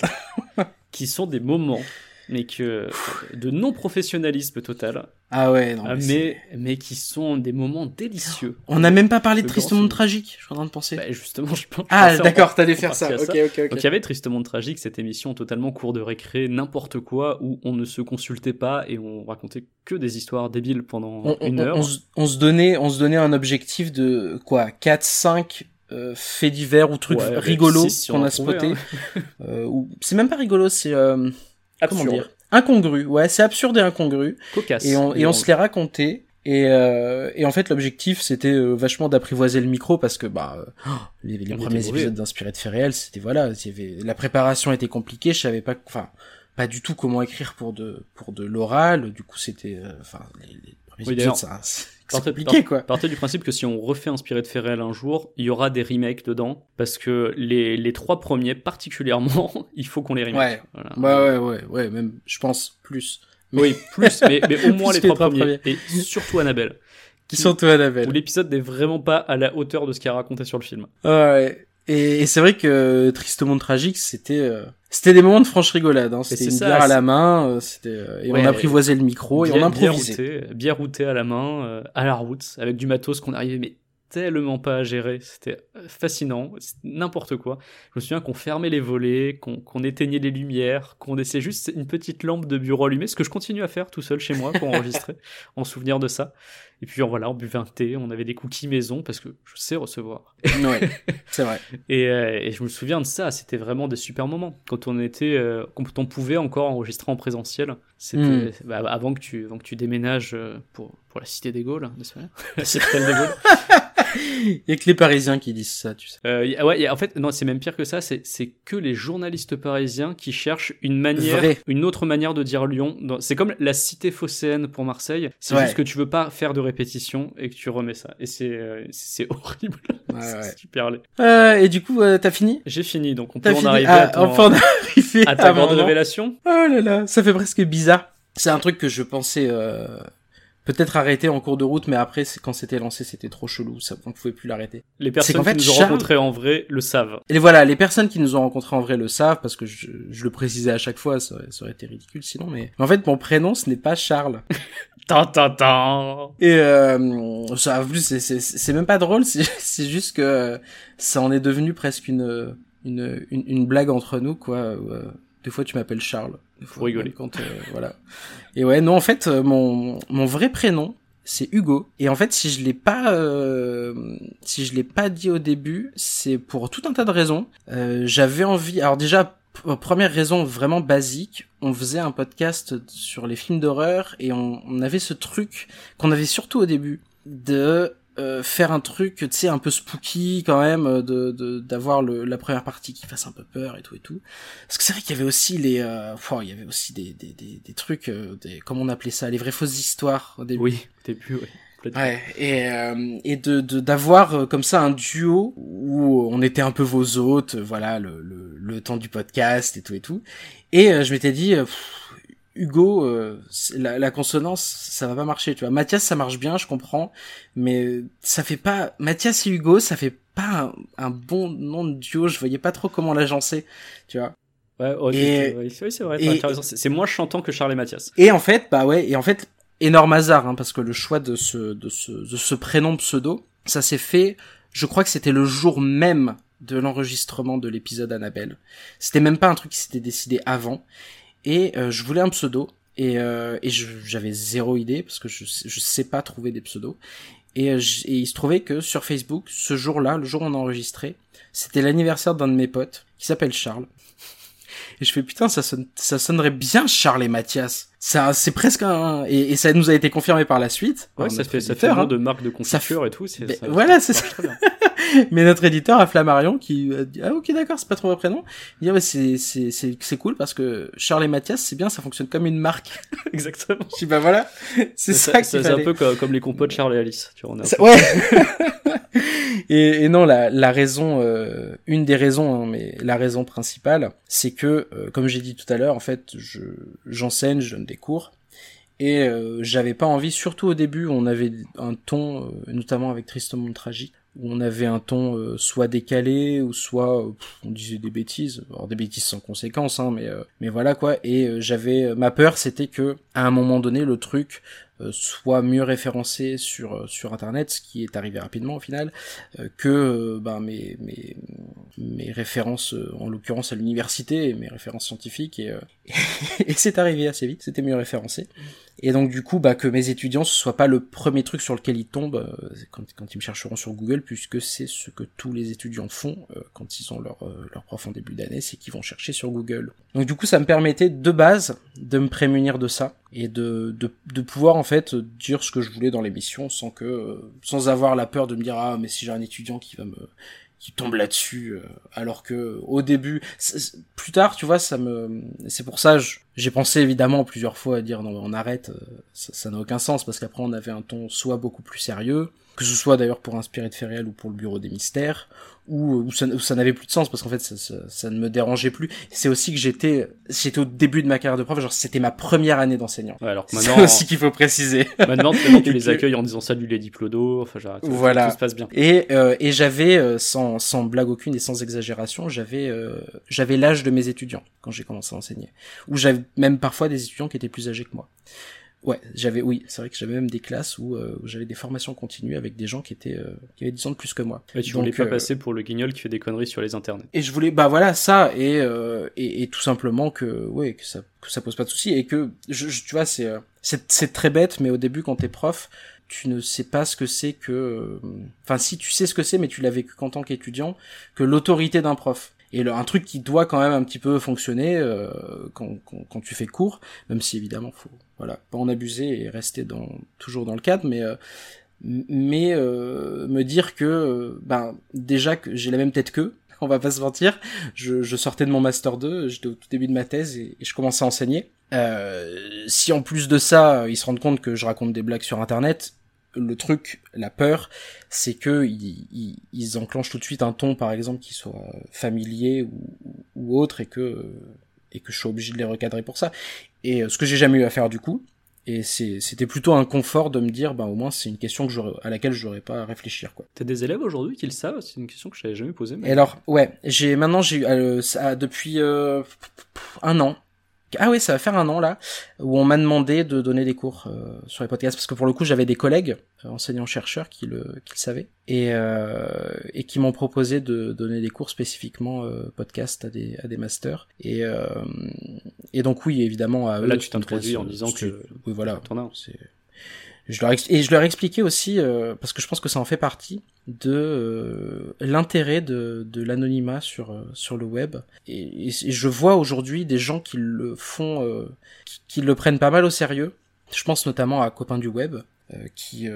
<laughs> qui sont des moments, mais que, de non-professionnalisme total, Ah ouais, non. ah, mais mais, mais qui sont des moments délicieux. On n'a même pas parlé de Triste Monde. Tragique, je suis en train de penser. Bah, justement, je pense. ah, d'accord, t'allais faire ça. partie à Ok, ok, ok. Donc il y avait Tristement Tragique, cette émission totalement cours de récré, n'importe quoi, où on ne se consultait pas et on racontait que des histoires débiles pendant on, on- une heure. on se- on se donnait, on se donnait un objectif de quoi 4, 5 euh, faits divers ou trucs Ouais, avec rigolos qu'on a spotés. hein. <laughs> Euh, c'est même pas rigolo, c'est euh, comment Absurde, dire? Incongru. Ouais, c'est absurde et incongru. cocasse. Et on, et on se les racontait. Et, euh, et en fait, l'objectif, c'était euh, vachement d'apprivoiser le micro parce que bah euh, <gasps> oh, les, premiers épisodes d'Inspiré de faits réels, c'était voilà, il y avait la préparation était compliquée. Je savais pas, enfin, pas du tout comment écrire pour de pour de l'oral. Du coup, c'était, euh, enfin, les, les premiers Oui, épisodes, ça, partez- quoi. Du principe que si on refait Inspiré de réels un jour, il y aura des remakes dedans, parce que les, les trois premiers particulièrement, <laughs> il faut qu'on les remake. Ouais. Voilà. Ouais, ouais, ouais, ouais, même, je pense plus. Oui, plus, mais, mais au <laughs> moins les trois premiers. Et surtout Annabelle. Qui sont à Annabelle. Où l'épisode n'est vraiment pas à la hauteur de ce qu'il a raconté sur le film. Ouais. Et, et c'est vrai que Tristement Tragique, c'était euh, c'était des moments de franche rigolade. Hein. C'était une ça, bière à la main, euh, c'était euh, et Ouais. on apprivoisait le micro et on improvisait. Bien routé, bien routé à la main, euh, à la route, avec du matos qu'on arrivait mais tellement pas à gérer. C'était euh, fascinant, n'importe quoi. Je me souviens qu'on fermait les volets, qu'on qu'on éteignait les lumières, qu'on laissait juste une petite lampe de bureau allumée, ce que je continue à faire tout seul chez moi pour <laughs> enregistrer, en souvenir de ça. Et puis voilà, on buvait un thé, on avait des cookies maison parce que je sais recevoir. ouais, <laughs> c'est vrai. Et, euh, et je me souviens de ça, c'était vraiment des super moments. Quand on était, euh, quand on pouvait encore enregistrer en présentiel, c'était Mm. bah, avant que tu, avant que tu déménages euh, pour pour la cité des Gaules, n'est-ce pas? <laughs> La citadelle des Gaules. Il <laughs> y a que les Parisiens qui disent ça, tu sais. Euh, y a- ouais, y a- en fait, non, c'est même pire que ça. C'est c'est que les journalistes parisiens qui cherchent une manière, Vrai. une autre manière de dire Lyon. Dans- C'est comme la cité phocéenne pour Marseille. C'est Ouais. juste que tu veux pas faire de répétition et que tu remets ça. Et c'est euh, c'est horrible. Ouais, <laughs> c'est ouais. super laid. Euh, et du coup, euh, t'as fini? J'ai fini, donc on peut T'as en fini arriver ah, à ton- Enfin, on est arrivé à ta à mon grande révélation. Oh là là, ça fait presque bizarre. C'est un truc que je pensais euh, peut-être arrêter en cours de route, mais après, quand c'était lancé, c'était trop chelou, ça, on pouvait plus l'arrêter. Les personnes fait, qui nous ont Charles- rencontrés en vrai le savent. Et voilà, les personnes qui nous ont rencontrés en vrai le savent, parce que je, je le précisais à chaque fois, ça aurait, ça aurait été ridicule sinon, mais... mais en fait, mon prénom, ce n'est pas Charles. <laughs> Tan. Et euh, ça, plus, c'est- même pas drôle, c'est <laughs> c'est juste que ça en est devenu presque une, une, une, une blague entre nous, quoi. Euh, des fois, tu m'appelles Charles. Des fois, Quand, euh, voilà. Et ouais, non, en fait, euh, mon, mon vrai prénom, c'est Hugo. Et en fait, si je l'ai pas, euh, si je l'ai pas dit au début, c'est pour tout un tas de raisons. Euh, J'avais envie. Alors déjà, p- première raison vraiment basique, on faisait un podcast sur les films d'horreur et on, on avait ce truc qu'on avait surtout au début de euh, faire un truc, tu sais, un peu spooky quand même, euh, de d'avoir la première partie qui fasse un peu peur et tout et tout. Parce que c'est vrai qu'il y avait aussi les, euh, il y avait aussi des des des, des trucs, euh, des comment on appelait ça, les vraies fausses histoires au début. Oui, début, ouais. complètement. Ouais, et, euh, et de de- d'avoir euh, comme ça un duo où on était un peu vos hôtes, voilà, le, le, le temps du podcast et tout et tout. Et euh, je m'étais dit, pff, Hugo, euh, la, la consonance, ça va pas marcher, tu vois. Mathias, ça marche bien, je comprends, mais ça fait pas... Mathias et Hugo, ça fait pas un, un bon nom de duo, je voyais pas trop comment l'agencer, tu vois. Ouais, oh, Et- oui, oui, c'est vrai. c'est moins chantant que Charles et Mathias. Et en fait, bah ouais, et en fait, énorme hasard, hein, parce que le choix de ce, de ce, de ce prénom pseudo, ça s'est fait, je crois que c'était le jour même de l'enregistrement de l'épisode Annabelle. C'était même pas un truc qui s'était décidé avant. Et euh, je voulais un pseudo, et, euh, et j'avais zéro idée, parce que je, sais- pas trouver des pseudos. Et, et, il se trouvait que sur Facebook, ce jour-là, le jour où on a enregistré, c'était l'anniversaire d'un de mes potes qui s'appelle Charles. Et je fais putain, ça, ça sonnerait bien Charles et Mathias. Ça, c'est presque un, et, ça nous a été confirmé par la suite. Ouais, ça fait, ça fait un hein. de marque de confiture et tout. Ben, voilà, c'est ça. <laughs> mais notre éditeur a Flammarion qui a dit ah ok d'accord c'est pas trop vrai prénom il dit ah, c'est c'est c'est c'est cool parce que Charles et Mathias c'est bien ça fonctionne comme une marque <laughs> exactement je dis bah voilà <laughs> c'est ça, c'est un peu comme, les compotes Charles et Alice tu vois ouais et, non la raison euh, une des raisons hein, mais la raison principale c'est que euh, comme j'ai dit tout à l'heure en fait je j'enseigne je donne des cours. Et euh, j'avais pas envie, surtout au début, on avait un ton, notamment avec Tristement Tragique, où on avait un ton euh, soit décalé ou soit euh, on disait des bêtises. Alors des bêtises sans conséquence hein, mais euh, mais voilà quoi. Et j'avais ma peur c'était que à un moment donné le truc soit mieux référencé sur sur internet ce qui est arrivé rapidement au final que ben mes mes mes références en l'occurrence à l'université mes références scientifiques et <laughs> et c'est arrivé assez vite c'était mieux référencé. Et donc du coup bah que mes étudiants ce soit pas le premier truc sur lequel ils tombent euh, quand, quand ils me chercheront sur Google puisque c'est ce que tous les étudiants font euh, quand ils ont leur euh, leur prof en début d'année c'est qu'ils vont chercher sur Google donc du coup ça me permettait de base de me prémunir de ça et de, de, de pouvoir en fait dire ce que je voulais dans l'émission sans que sans avoir la peur de me dire ah mais si j'ai un étudiant qui va me qui tombe là-dessus euh, alors que au début plus tard tu vois ça me c'est pour ça j'ai pensé évidemment plusieurs fois à dire non on arrête euh, ça n'a aucun sens parce qu'après on avait un ton soit beaucoup plus sérieux que ce soit d'ailleurs pour Inspiré de Ferriel ou pour le Bureau des Mystères, où, ça, n'avait plus de sens parce qu'en fait ça, ça, ne me dérangeait plus. C'est aussi que j'étais, j'étais au début de ma carrière de prof, genre c'était ma première année d'enseignant. Ouais, alors maintenant, c'est aussi qu'il faut préciser. Maintenant, maintenant tu <laughs> les accueilles en disant salut les diplodos, enfin genre, voilà. tout se passe bien. Et euh, et j'avais euh, sans sans blague aucune et sans exagération, j'avais euh, j'avais l'âge de mes étudiants quand j'ai commencé à enseigner, ou j'avais même parfois des étudiants qui étaient plus âgés que moi. Ouais, j'avais, oui, c'est vrai que j'avais même des classes où, euh, où j'avais des formations continues avec des gens qui étaient, euh, qui avaient 10 ans de plus que moi. Et tu voulais pas euh, passer pour le guignol qui fait des conneries sur les internets. Et je voulais, bah voilà, ça, et, et, et, tout simplement que, ouais, que ça, que ça pose pas de soucis, et que, je, tu vois, c'est, c'est, c'est très bête, mais au début, quand t'es prof, tu ne sais pas ce que c'est que, enfin, si tu sais ce que c'est, mais tu l'as vécu qu'en tant qu'étudiant, que l'autorité d'un prof et le, un truc qui doit quand même un petit peu fonctionner euh, quand, quand, quand, tu fais cours, même si évidemment faut voilà pas en abuser et rester dans toujours dans le cadre, mais euh, mais euh, me dire que ben déjà que j'ai la même tête qu'eux, <laughs> on va pas se mentir, je, sortais de mon master 2, j'étais au tout début de ma thèse et, et je commençais à enseigner. Euh, si en plus de ça, ils se rendent compte que je raconte des blagues sur internet, le truc, la peur, c'est que ils, ils, enclenchent tout de suite un ton, par exemple, qui soit familier ou, ou autre, et que et que je suis obligé de les recadrer pour ça. Et euh, ce que j'ai jamais eu à faire du coup, et c'était plutôt un confort de me dire, ben au moins c'est une question que à laquelle j'aurais pas à réfléchir quoi. T'as des élèves aujourd'hui qui le savent? C'est une question que je n'avais jamais posée. Mais... alors ouais, j'ai maintenant j'ai eu euh, depuis euh, un an, ah oui, ça va faire un an là, où on m'a demandé de donner des cours euh, sur les podcasts, parce que pour le coup j'avais des collègues, euh, enseignants-chercheurs, qui le, qui le savaient, et, euh, et qui m'ont proposé de donner des cours spécifiquement podcast à des, à des masters. Et, et donc oui, évidemment à Là tu t'introduis en disant que... Oui voilà, c'est je leur et je leur ai expliqué aussi, euh, parce que je pense que ça en fait partie, de euh, l'intérêt de, de l'anonymat sur, euh, sur le web. Et, je vois aujourd'hui des gens qui le font, qui, qui, le prennent pas mal au sérieux. Je pense notamment à Copain du Web, qui,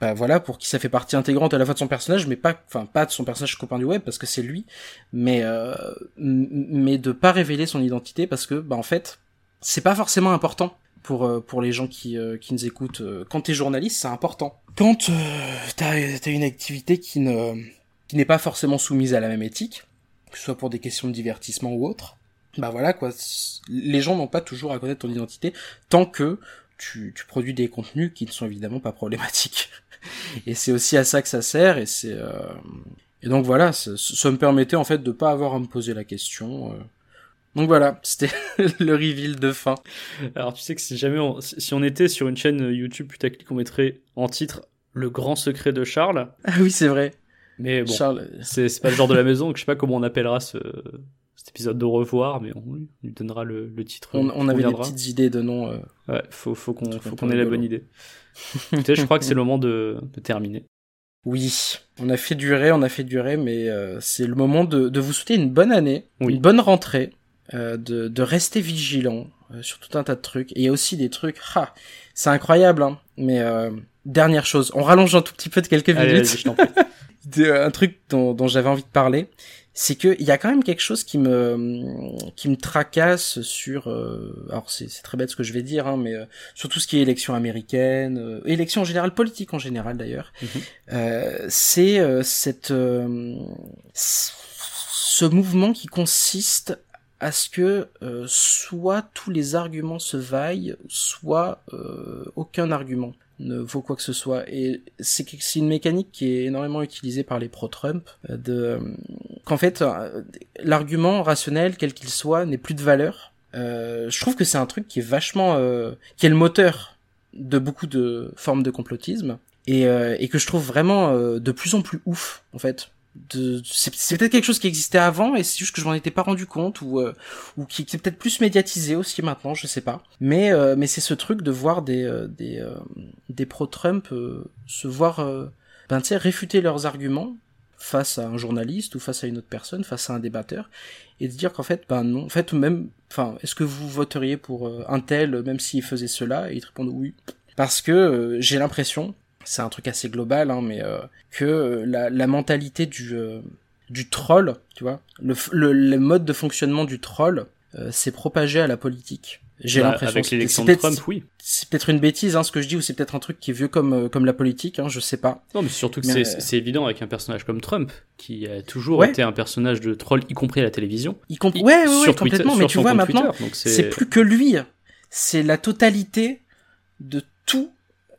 bah voilà, pour qui ça fait partie intégrante à la fois de son personnage, mais pas, enfin pas de son personnage Copain du Web, parce que c'est lui, mais, mais de pas révéler son identité, parce que, bah en fait, c'est pas forcément important pour euh, pour les gens qui euh, qui nous écoutent. Euh, quand t'es journaliste, c'est important. Quand t'as as une activité qui ne qui n'est pas forcément soumise à la même éthique, que ce soit pour des questions de divertissement ou autre, bah voilà quoi. Les gens n'ont pas toujours à connaître ton identité tant que tu, tu produis des contenus qui ne sont évidemment pas problématiques. <laughs> et c'est aussi à ça que ça sert et c'est et donc voilà, ça, ça, me permettait en fait de pas avoir à me poser la question. Donc voilà, <laughs> c'était le reveal de fin. Alors tu sais que si jamais on, si on était sur une chaîne YouTube putaclic, on mettrait en titre le grand secret de Charles. Ah oui, c'est vrai. Mais bon, Charles... c'est pas le genre de la <laughs> maison, donc je sais pas comment on appellera ce, cet épisode de revoir, mais on lui donnera le, le titre. On, avait des petites idées de nom. Euh, ouais, faut, faut qu'on ait la bonne idée. Écoutez, je crois que c'est <laughs> le moment de, de, terminer. Oui, on a fait durer, on a fait durer, mais euh, c'est le moment de, de, vous souhaiter une bonne année, une bonne rentrée, euh, de, de rester vigilant euh, sur tout un tas de trucs. Et il y a aussi des trucs, ha, c'est incroyable, hein, mais dernière chose, on rallonge un tout petit peu de quelques minutes. <laughs> un truc dont, dont j'avais envie de parler, c'est que il y a quand même quelque chose qui me qui me tracasse sur euh, alors c'est très bête ce que je vais dire hein, mais euh, sur tout ce qui est élection américaine euh, élection en général politique en général d'ailleurs mhm. euh, c'est cette ce mouvement qui consiste à ce que soit tous les arguments se vaillent soit aucun argument ne vaut quoi que ce soit. Et c'est une mécanique qui est énormément utilisée par les pro-Trump, euh, euh, qu'en fait euh, l'argument rationnel, quel qu'il soit, n'est plus de valeur. je trouve que c'est un truc qui est vachement, qui est le moteur de beaucoup de formes de complotisme et que je trouve vraiment de plus en plus ouf en fait c'est peut-être quelque chose qui existait avant et c'est juste que je m'en étais pas rendu compte ou euh, ou qui, est peut-être plus médiatisé aussi maintenant je sais pas. Mais euh, mais c'est ce truc de voir des euh, des des pro Trump se voir ben tu réfuter leurs arguments face à un journaliste ou face à une autre personne face à un débatteur et de dire qu'en fait ben non. En fait même enfin est-ce que vous voteriez pour un tel même s'il faisait cela et ils te répondent oui. Parce que j'ai l'impression c'est un truc assez global, hein, mais euh, que euh, la, la, mentalité du euh, du troll, tu vois, le, le, mode de fonctionnement du troll s'est propagé à la politique. J'ai bah, l'impression. Avec l'élection de Trump, oui. C'est peut-être une bêtise, hein, ce que je dis, ou c'est peut-être un truc qui est vieux comme comme la politique, hein, je sais pas. Non, mais surtout que c'est évident avec un personnage comme Trump, qui a toujours été un personnage de troll, y compris à la télévision. Y compris. Ouais, ouais, ouais complètement. mais tu vois maintenant, c'est plus que lui. C'est la totalité de tout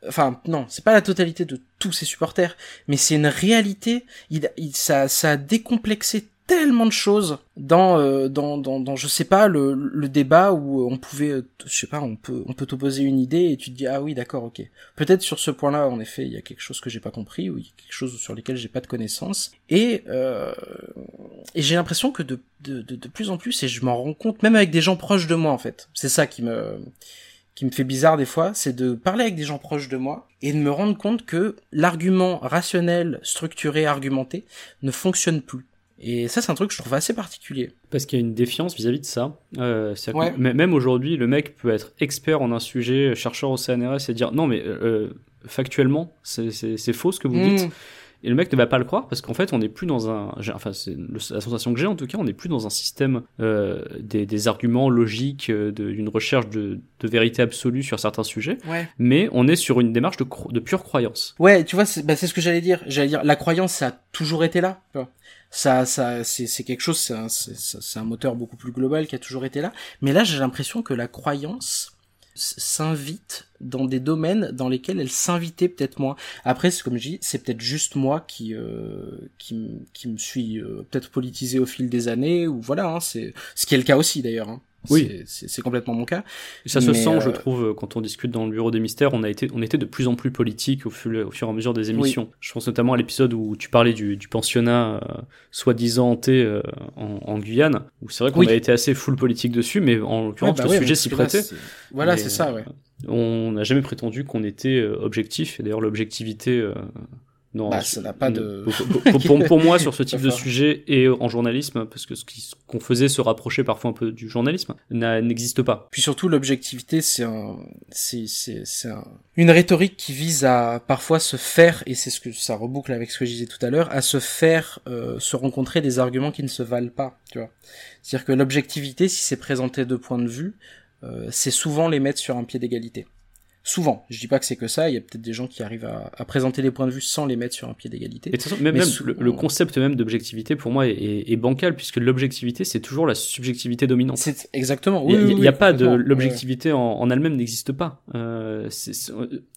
enfin non, c'est pas la totalité de tous ses supporters, mais c'est une réalité. Il, ça, ça a décomplexé tellement de choses dans euh, dans, dans dans je sais pas le, le débat où on pouvait euh, je sais pas on peut on peut t'opposer une idée et tu te dis ah oui d'accord ok. Peut-être sur ce point-là en effet il y a quelque chose que j'ai pas compris ou il y a quelque chose sur lesquels j'ai pas de connaissances. Et euh, et j'ai l'impression que de de de plus en plus et je m'en rends compte même avec des gens proches de moi en fait. C'est ça qui me qui me fait bizarre des fois, c'est de parler avec des gens proches de moi et de me rendre compte que l'argument rationnel, structuré, argumenté ne fonctionne plus. Et ça, c'est un truc que je trouve assez particulier. Parce qu'il y a une défiance vis-à-vis de ça. Euh, Même aujourd'hui, le mec peut être expert en un sujet, chercheur au CNRS et dire non, mais euh, factuellement, c'est faux ce que vous dites. Et le mec ne va pas le croire parce qu'en fait, on n'est plus dans un. Enfin, c'est la sensation que j'ai en tout cas, on n'est plus dans un système euh, des, des, arguments logiques, euh, d'une recherche de, de, vérité absolue sur certains sujets. Ouais. Mais on est sur une démarche de, de pure croyance. Ouais, tu vois, c'est bah, ce que j'allais dire. J'allais dire, la croyance, ça a toujours été là. Tu vois ça, ça, c'est quelque chose, c'est un, un moteur beaucoup plus global qui a toujours été là. Mais là, j'ai l'impression que la croyance s'invite dans des domaines dans lesquels elle s'invitait peut-être moins. Après, c'est comme je dis, c'est peut-être juste moi qui euh, qui, qui me suis euh, peut-être politisé au fil des années ou voilà, hein, c'est ce qui est le cas aussi d'ailleurs. Hein. Oui, c'est complètement mon cas. Et ça se sent, je euh, trouve, quand on discute dans le bureau des mystères, on a été, on était de plus en plus politique au fur, au fur et à mesure des émissions. Je pense notamment à l'épisode où tu parlais du, du pensionnat euh, soi-disant hanté euh, en, en, Guyane, où c'est vrai qu'on a été assez full politique dessus, mais en l'occurrence bah le sujet s'y prêtait. voilà, c'est ça, ouais. On n'a jamais prétendu qu'on était objectif, et d'ailleurs l'objectivité non, bah, ça n'a pas de. <laughs> Pour, moi, sur ce type de sujet et en journalisme, parce que ce qu'on faisait se rapprocher parfois un peu du journalisme, n'existe pas. Puis surtout, l'objectivité, c'est un, c'est, c'est, c'est un... une rhétorique qui vise à parfois se faire, et c'est ce que ça reboucle avec ce que je disais tout à l'heure, à se faire euh, se rencontrer des arguments qui ne se valent pas, tu vois. C'est-à-dire que l'objectivité, si c'est présenté de points de vue, euh, c'est souvent les mettre sur un pied d'égalité. Souvent, je dis pas que c'est que ça, il y a peut-être des gens qui arrivent à, à, présenter des points de vue sans les mettre sur un pied d'égalité. Même, même le, concept même d'objectivité pour moi est, est, bancal puisque l'objectivité c'est toujours la subjectivité dominante. C'est exactement. Il n'y a, pas de l'objectivité en, en elle-même n'existe pas. Euh,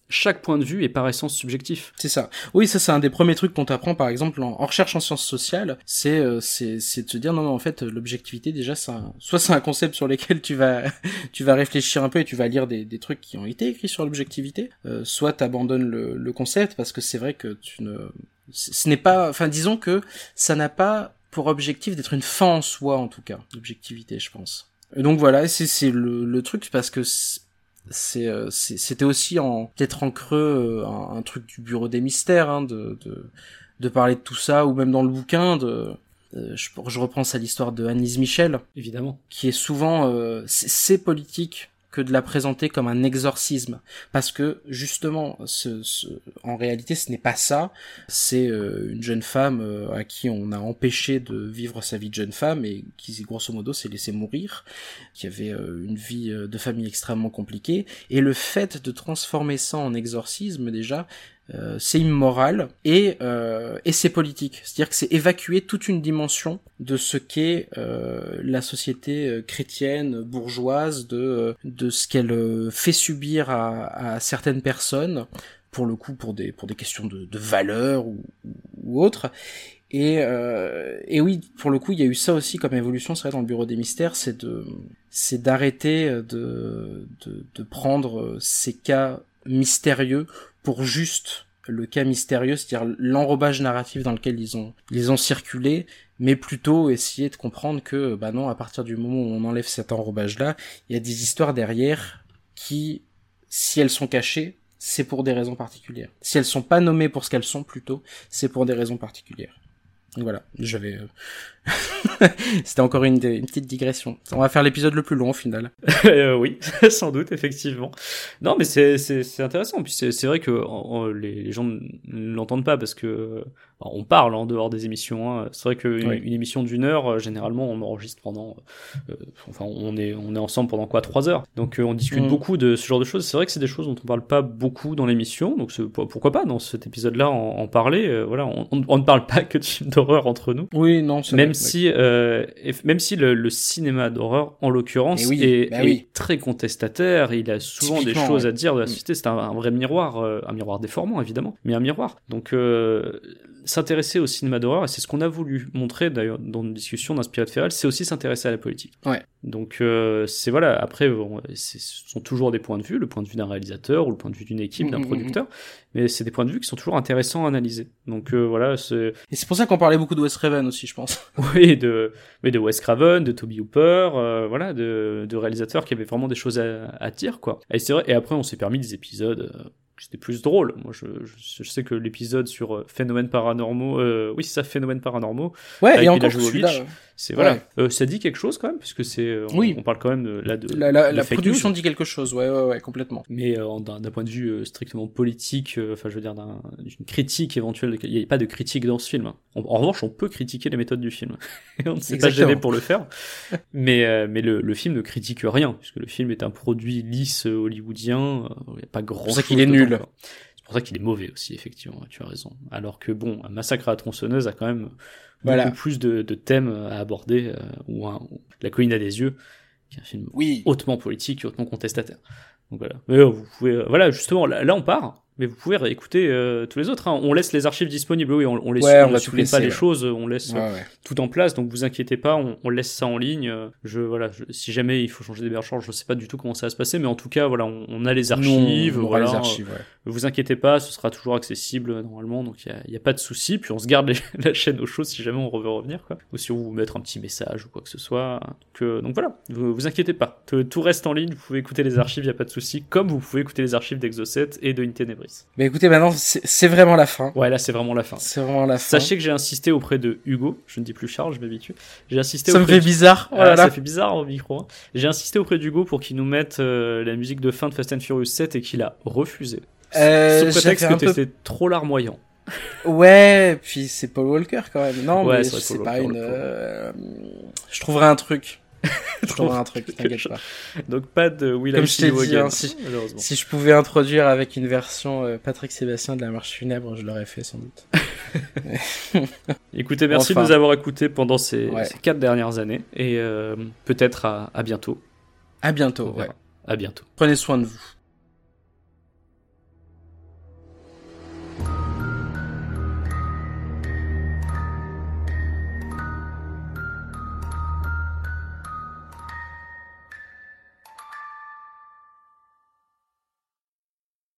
chaque point de vue est par essence subjectif. C'est ça. Oui, ça c'est un des premiers trucs qu'on t'apprend par exemple en, recherche en sciences sociales, c'est euh, c'est c'est de se dire non non en fait l'objectivité déjà c'est <laughs> soit c'est un concept sur lequel tu vas <laughs> tu vas réfléchir un peu et tu vas lire des, des trucs qui ont été écrits sur l'objectivité, euh, soit t'abandonnes le, le concept parce que c'est vrai que tu ne ce n'est pas enfin disons que ça n'a pas pour objectif d'être une fin en soi, en tout cas, l'objectivité, je pense. Et donc voilà, c'est le, le truc parce que c'est c'était aussi en peut-être en creux un, truc du bureau des mystères hein, de, de, de parler de tout ça ou même dans le bouquin de je, je repense à l'histoire de Annise Michel. Évidemment. Qui est souvent euh, c'est politique que de la présenter comme un exorcisme. Parce que justement ce, ce en réalité ce n'est pas ça. C'est euh, une jeune femme euh, à qui on a empêché de vivre sa vie de jeune femme et qui grosso modo s'est laissé mourir qui avait euh, une vie de famille extrêmement compliquée. Et le fait de transformer ça en exorcisme déjà euh, c'est immoral et, euh, et c'est politique. C'est-à-dire que c'est évacuer toute une dimension de ce qu'est euh, la société euh, chrétienne, bourgeoise, de, de ce qu'elle fait subir à, à, certaines personnes, pour le coup pour des, pour des questions de, de valeur ou, ou autre. Et, euh, et oui, pour le coup, il y a eu ça aussi comme évolution, c'est vrai, dans le Bureau des Mystères, c'est de, c'est d'arrêter de, de, de prendre ces cas mystérieux pour juste le cas mystérieux, c'est-à-dire l'enrobage narratif dans lequel ils ont, ils ont circulé, mais plutôt essayer de comprendre que, bah non, à partir du moment où on enlève cet enrobage-là, il y a des histoires derrière qui, si elles sont cachées, c'est pour des raisons particulières. Si elles sont pas nommées pour ce qu'elles sont plutôt, c'est pour des raisons particulières. Voilà, j'avais. <laughs> <laughs> C'était encore une, une, petite digression. On va faire l'épisode le plus long au final. <laughs> euh, oui, <laughs> sans doute, effectivement. Non, mais c'est c'est intéressant. Puis c'est vrai que les, les, gens ne l'entendent pas parce que on parle en dehors des émissions. Hein. C'est vrai qu'une une émission d'une heure, euh, généralement, on enregistre pendant. Euh, enfin, on est on est ensemble pendant quoi trois heures? Donc on discute mm. beaucoup de ce genre de choses. C'est vrai que c'est des choses dont on parle pas beaucoup dans l'émission. Donc pourquoi pas dans cet épisode-là en, en, parler. voilà, on, on, ne parle pas que de films d'horreur entre nous. Oui, non. Même si euh, même si le, le cinéma d'horreur, en l'occurrence, oui, est, bah oui. très contestataire, il a souvent des choses ouais. à dire de la mm. société. C'est un, un, vrai miroir, euh, un miroir déformant évidemment, mais un miroir. Donc euh, s'intéresser au cinéma d'horreur, et c'est ce qu'on a voulu montrer d'ailleurs dans une discussion d'Inspiré de Feral, c'est aussi s'intéresser à la politique. Ouais. Donc euh, c'est voilà, après bon, ce sont toujours des points de vue, le point de vue d'un réalisateur ou le point de vue d'une équipe, d'un mmh, producteur, mmh. mais c'est des points de vue qui sont toujours intéressants à analyser. Donc euh, voilà, c'est... Et c'est pour ça qu'on parlait beaucoup de Wes Craven aussi, je pense. <laughs> oui, de, mais de Wes Craven, de Toby Hooper, euh, voilà, de, de réalisateurs qui avaient vraiment des choses à, à dire, quoi. Et c'est vrai, et après on s'est permis des épisodes euh, c'était plus drôle. Moi, je, je, je sais que l'épisode sur euh, phénomènes paranormaux, euh, oui, c'est ça, phénomènes paranormaux. Ouais, et encore celui-là. C'est voilà, ouais. euh, ça dit quelque chose quand même, puisque c'est, on, oui. on parle quand même de, là de la, la, la production news. dit quelque chose, ouais, ouais, ouais, complètement. Mais euh, d'un point de vue euh, strictement politique, euh, enfin, je veux dire d'une critique éventuelle, il n'y a pas de critique dans ce film. En, en, revanche, on peut critiquer les méthodes du film, <laughs> on ne s'est pas gêné pour le faire. <laughs> mais mais le, le, film ne critique rien, puisque le film est un produit lisse hollywoodien. Il n'y a pas grand. C'est pour ça qu'il est nul. C'est pour ça qu'il est mauvais aussi, effectivement. Tu as raison. Alors que bon, un massacre à la tronçonneuse a quand même voilà. beaucoup plus de, de, thèmes à aborder, euh, ou, un, ou, La colline à des yeux, qui est un film oui. hautement politique hautement contestataire. Donc voilà. Mais euh, vous pouvez, euh, voilà, justement, là, là on part mais vous pouvez réécouter euh, tous les autres. Hein. On laisse les archives disponibles, oui, on, on ouais, on, on laisser, pas ouais. les choses, on laisse ouais, tout en place. Donc vous inquiétez pas, on, on laisse ça en ligne. Je voilà, je, si jamais il faut changer d'hébergeur, je sais pas du tout comment ça va se passer, mais en tout cas voilà, on, a les archives. Nous, voilà, les archives vous inquiétez pas, ce sera toujours accessible normalement, donc il y, y a, pas de souci. Puis on se garde les, <laughs> la chaîne au chaud si jamais on veut revenir, quoi. Ou si on vous mettre un petit message ou quoi que ce soit. Donc, euh, donc voilà, vous, vous inquiétez pas, tout, tout, reste en ligne. Vous pouvez écouter les archives, il y a pas de souci, comme vous pouvez écouter les archives d'Exocet et de Intenebris. Mais écoutez maintenant c'est vraiment la fin. Ouais, là, c'est vraiment la fin. C'est vraiment la fin. Sachez que j'ai insisté auprès de Hugo. Je ne dis plus Charles, je m'habitue. J'ai insisté. Ça me fait bizarre. Oh là ça fait bizarre au micro. Hein. J'ai insisté auprès d'Hugo pour qu'il nous mette euh, la musique de fin de Fast and Furious 7 et qu'il a refusé. Euh, Sous prétexte que peu... t'étais trop larmoyant. Ouais, puis c'est Paul Walker quand même. Non, ouais, mais c'est pas une. Euh... Je trouverai un truc. <laughs> je trouverai un truc, t'inquiète pas. Donc pas de Will Comme je t'ai dit, hein, si, si, je pouvais introduire avec une version euh, Patrick Sébastien de la marche funèbre, je l'aurais fait sans doute. <laughs> Écoutez, merci enfin. de nous avoir écoutés pendant ces, ouais. ces quatre dernières années et euh, peut-être à, à, bientôt. À bientôt, ouais. À bientôt. Prenez soin de vous.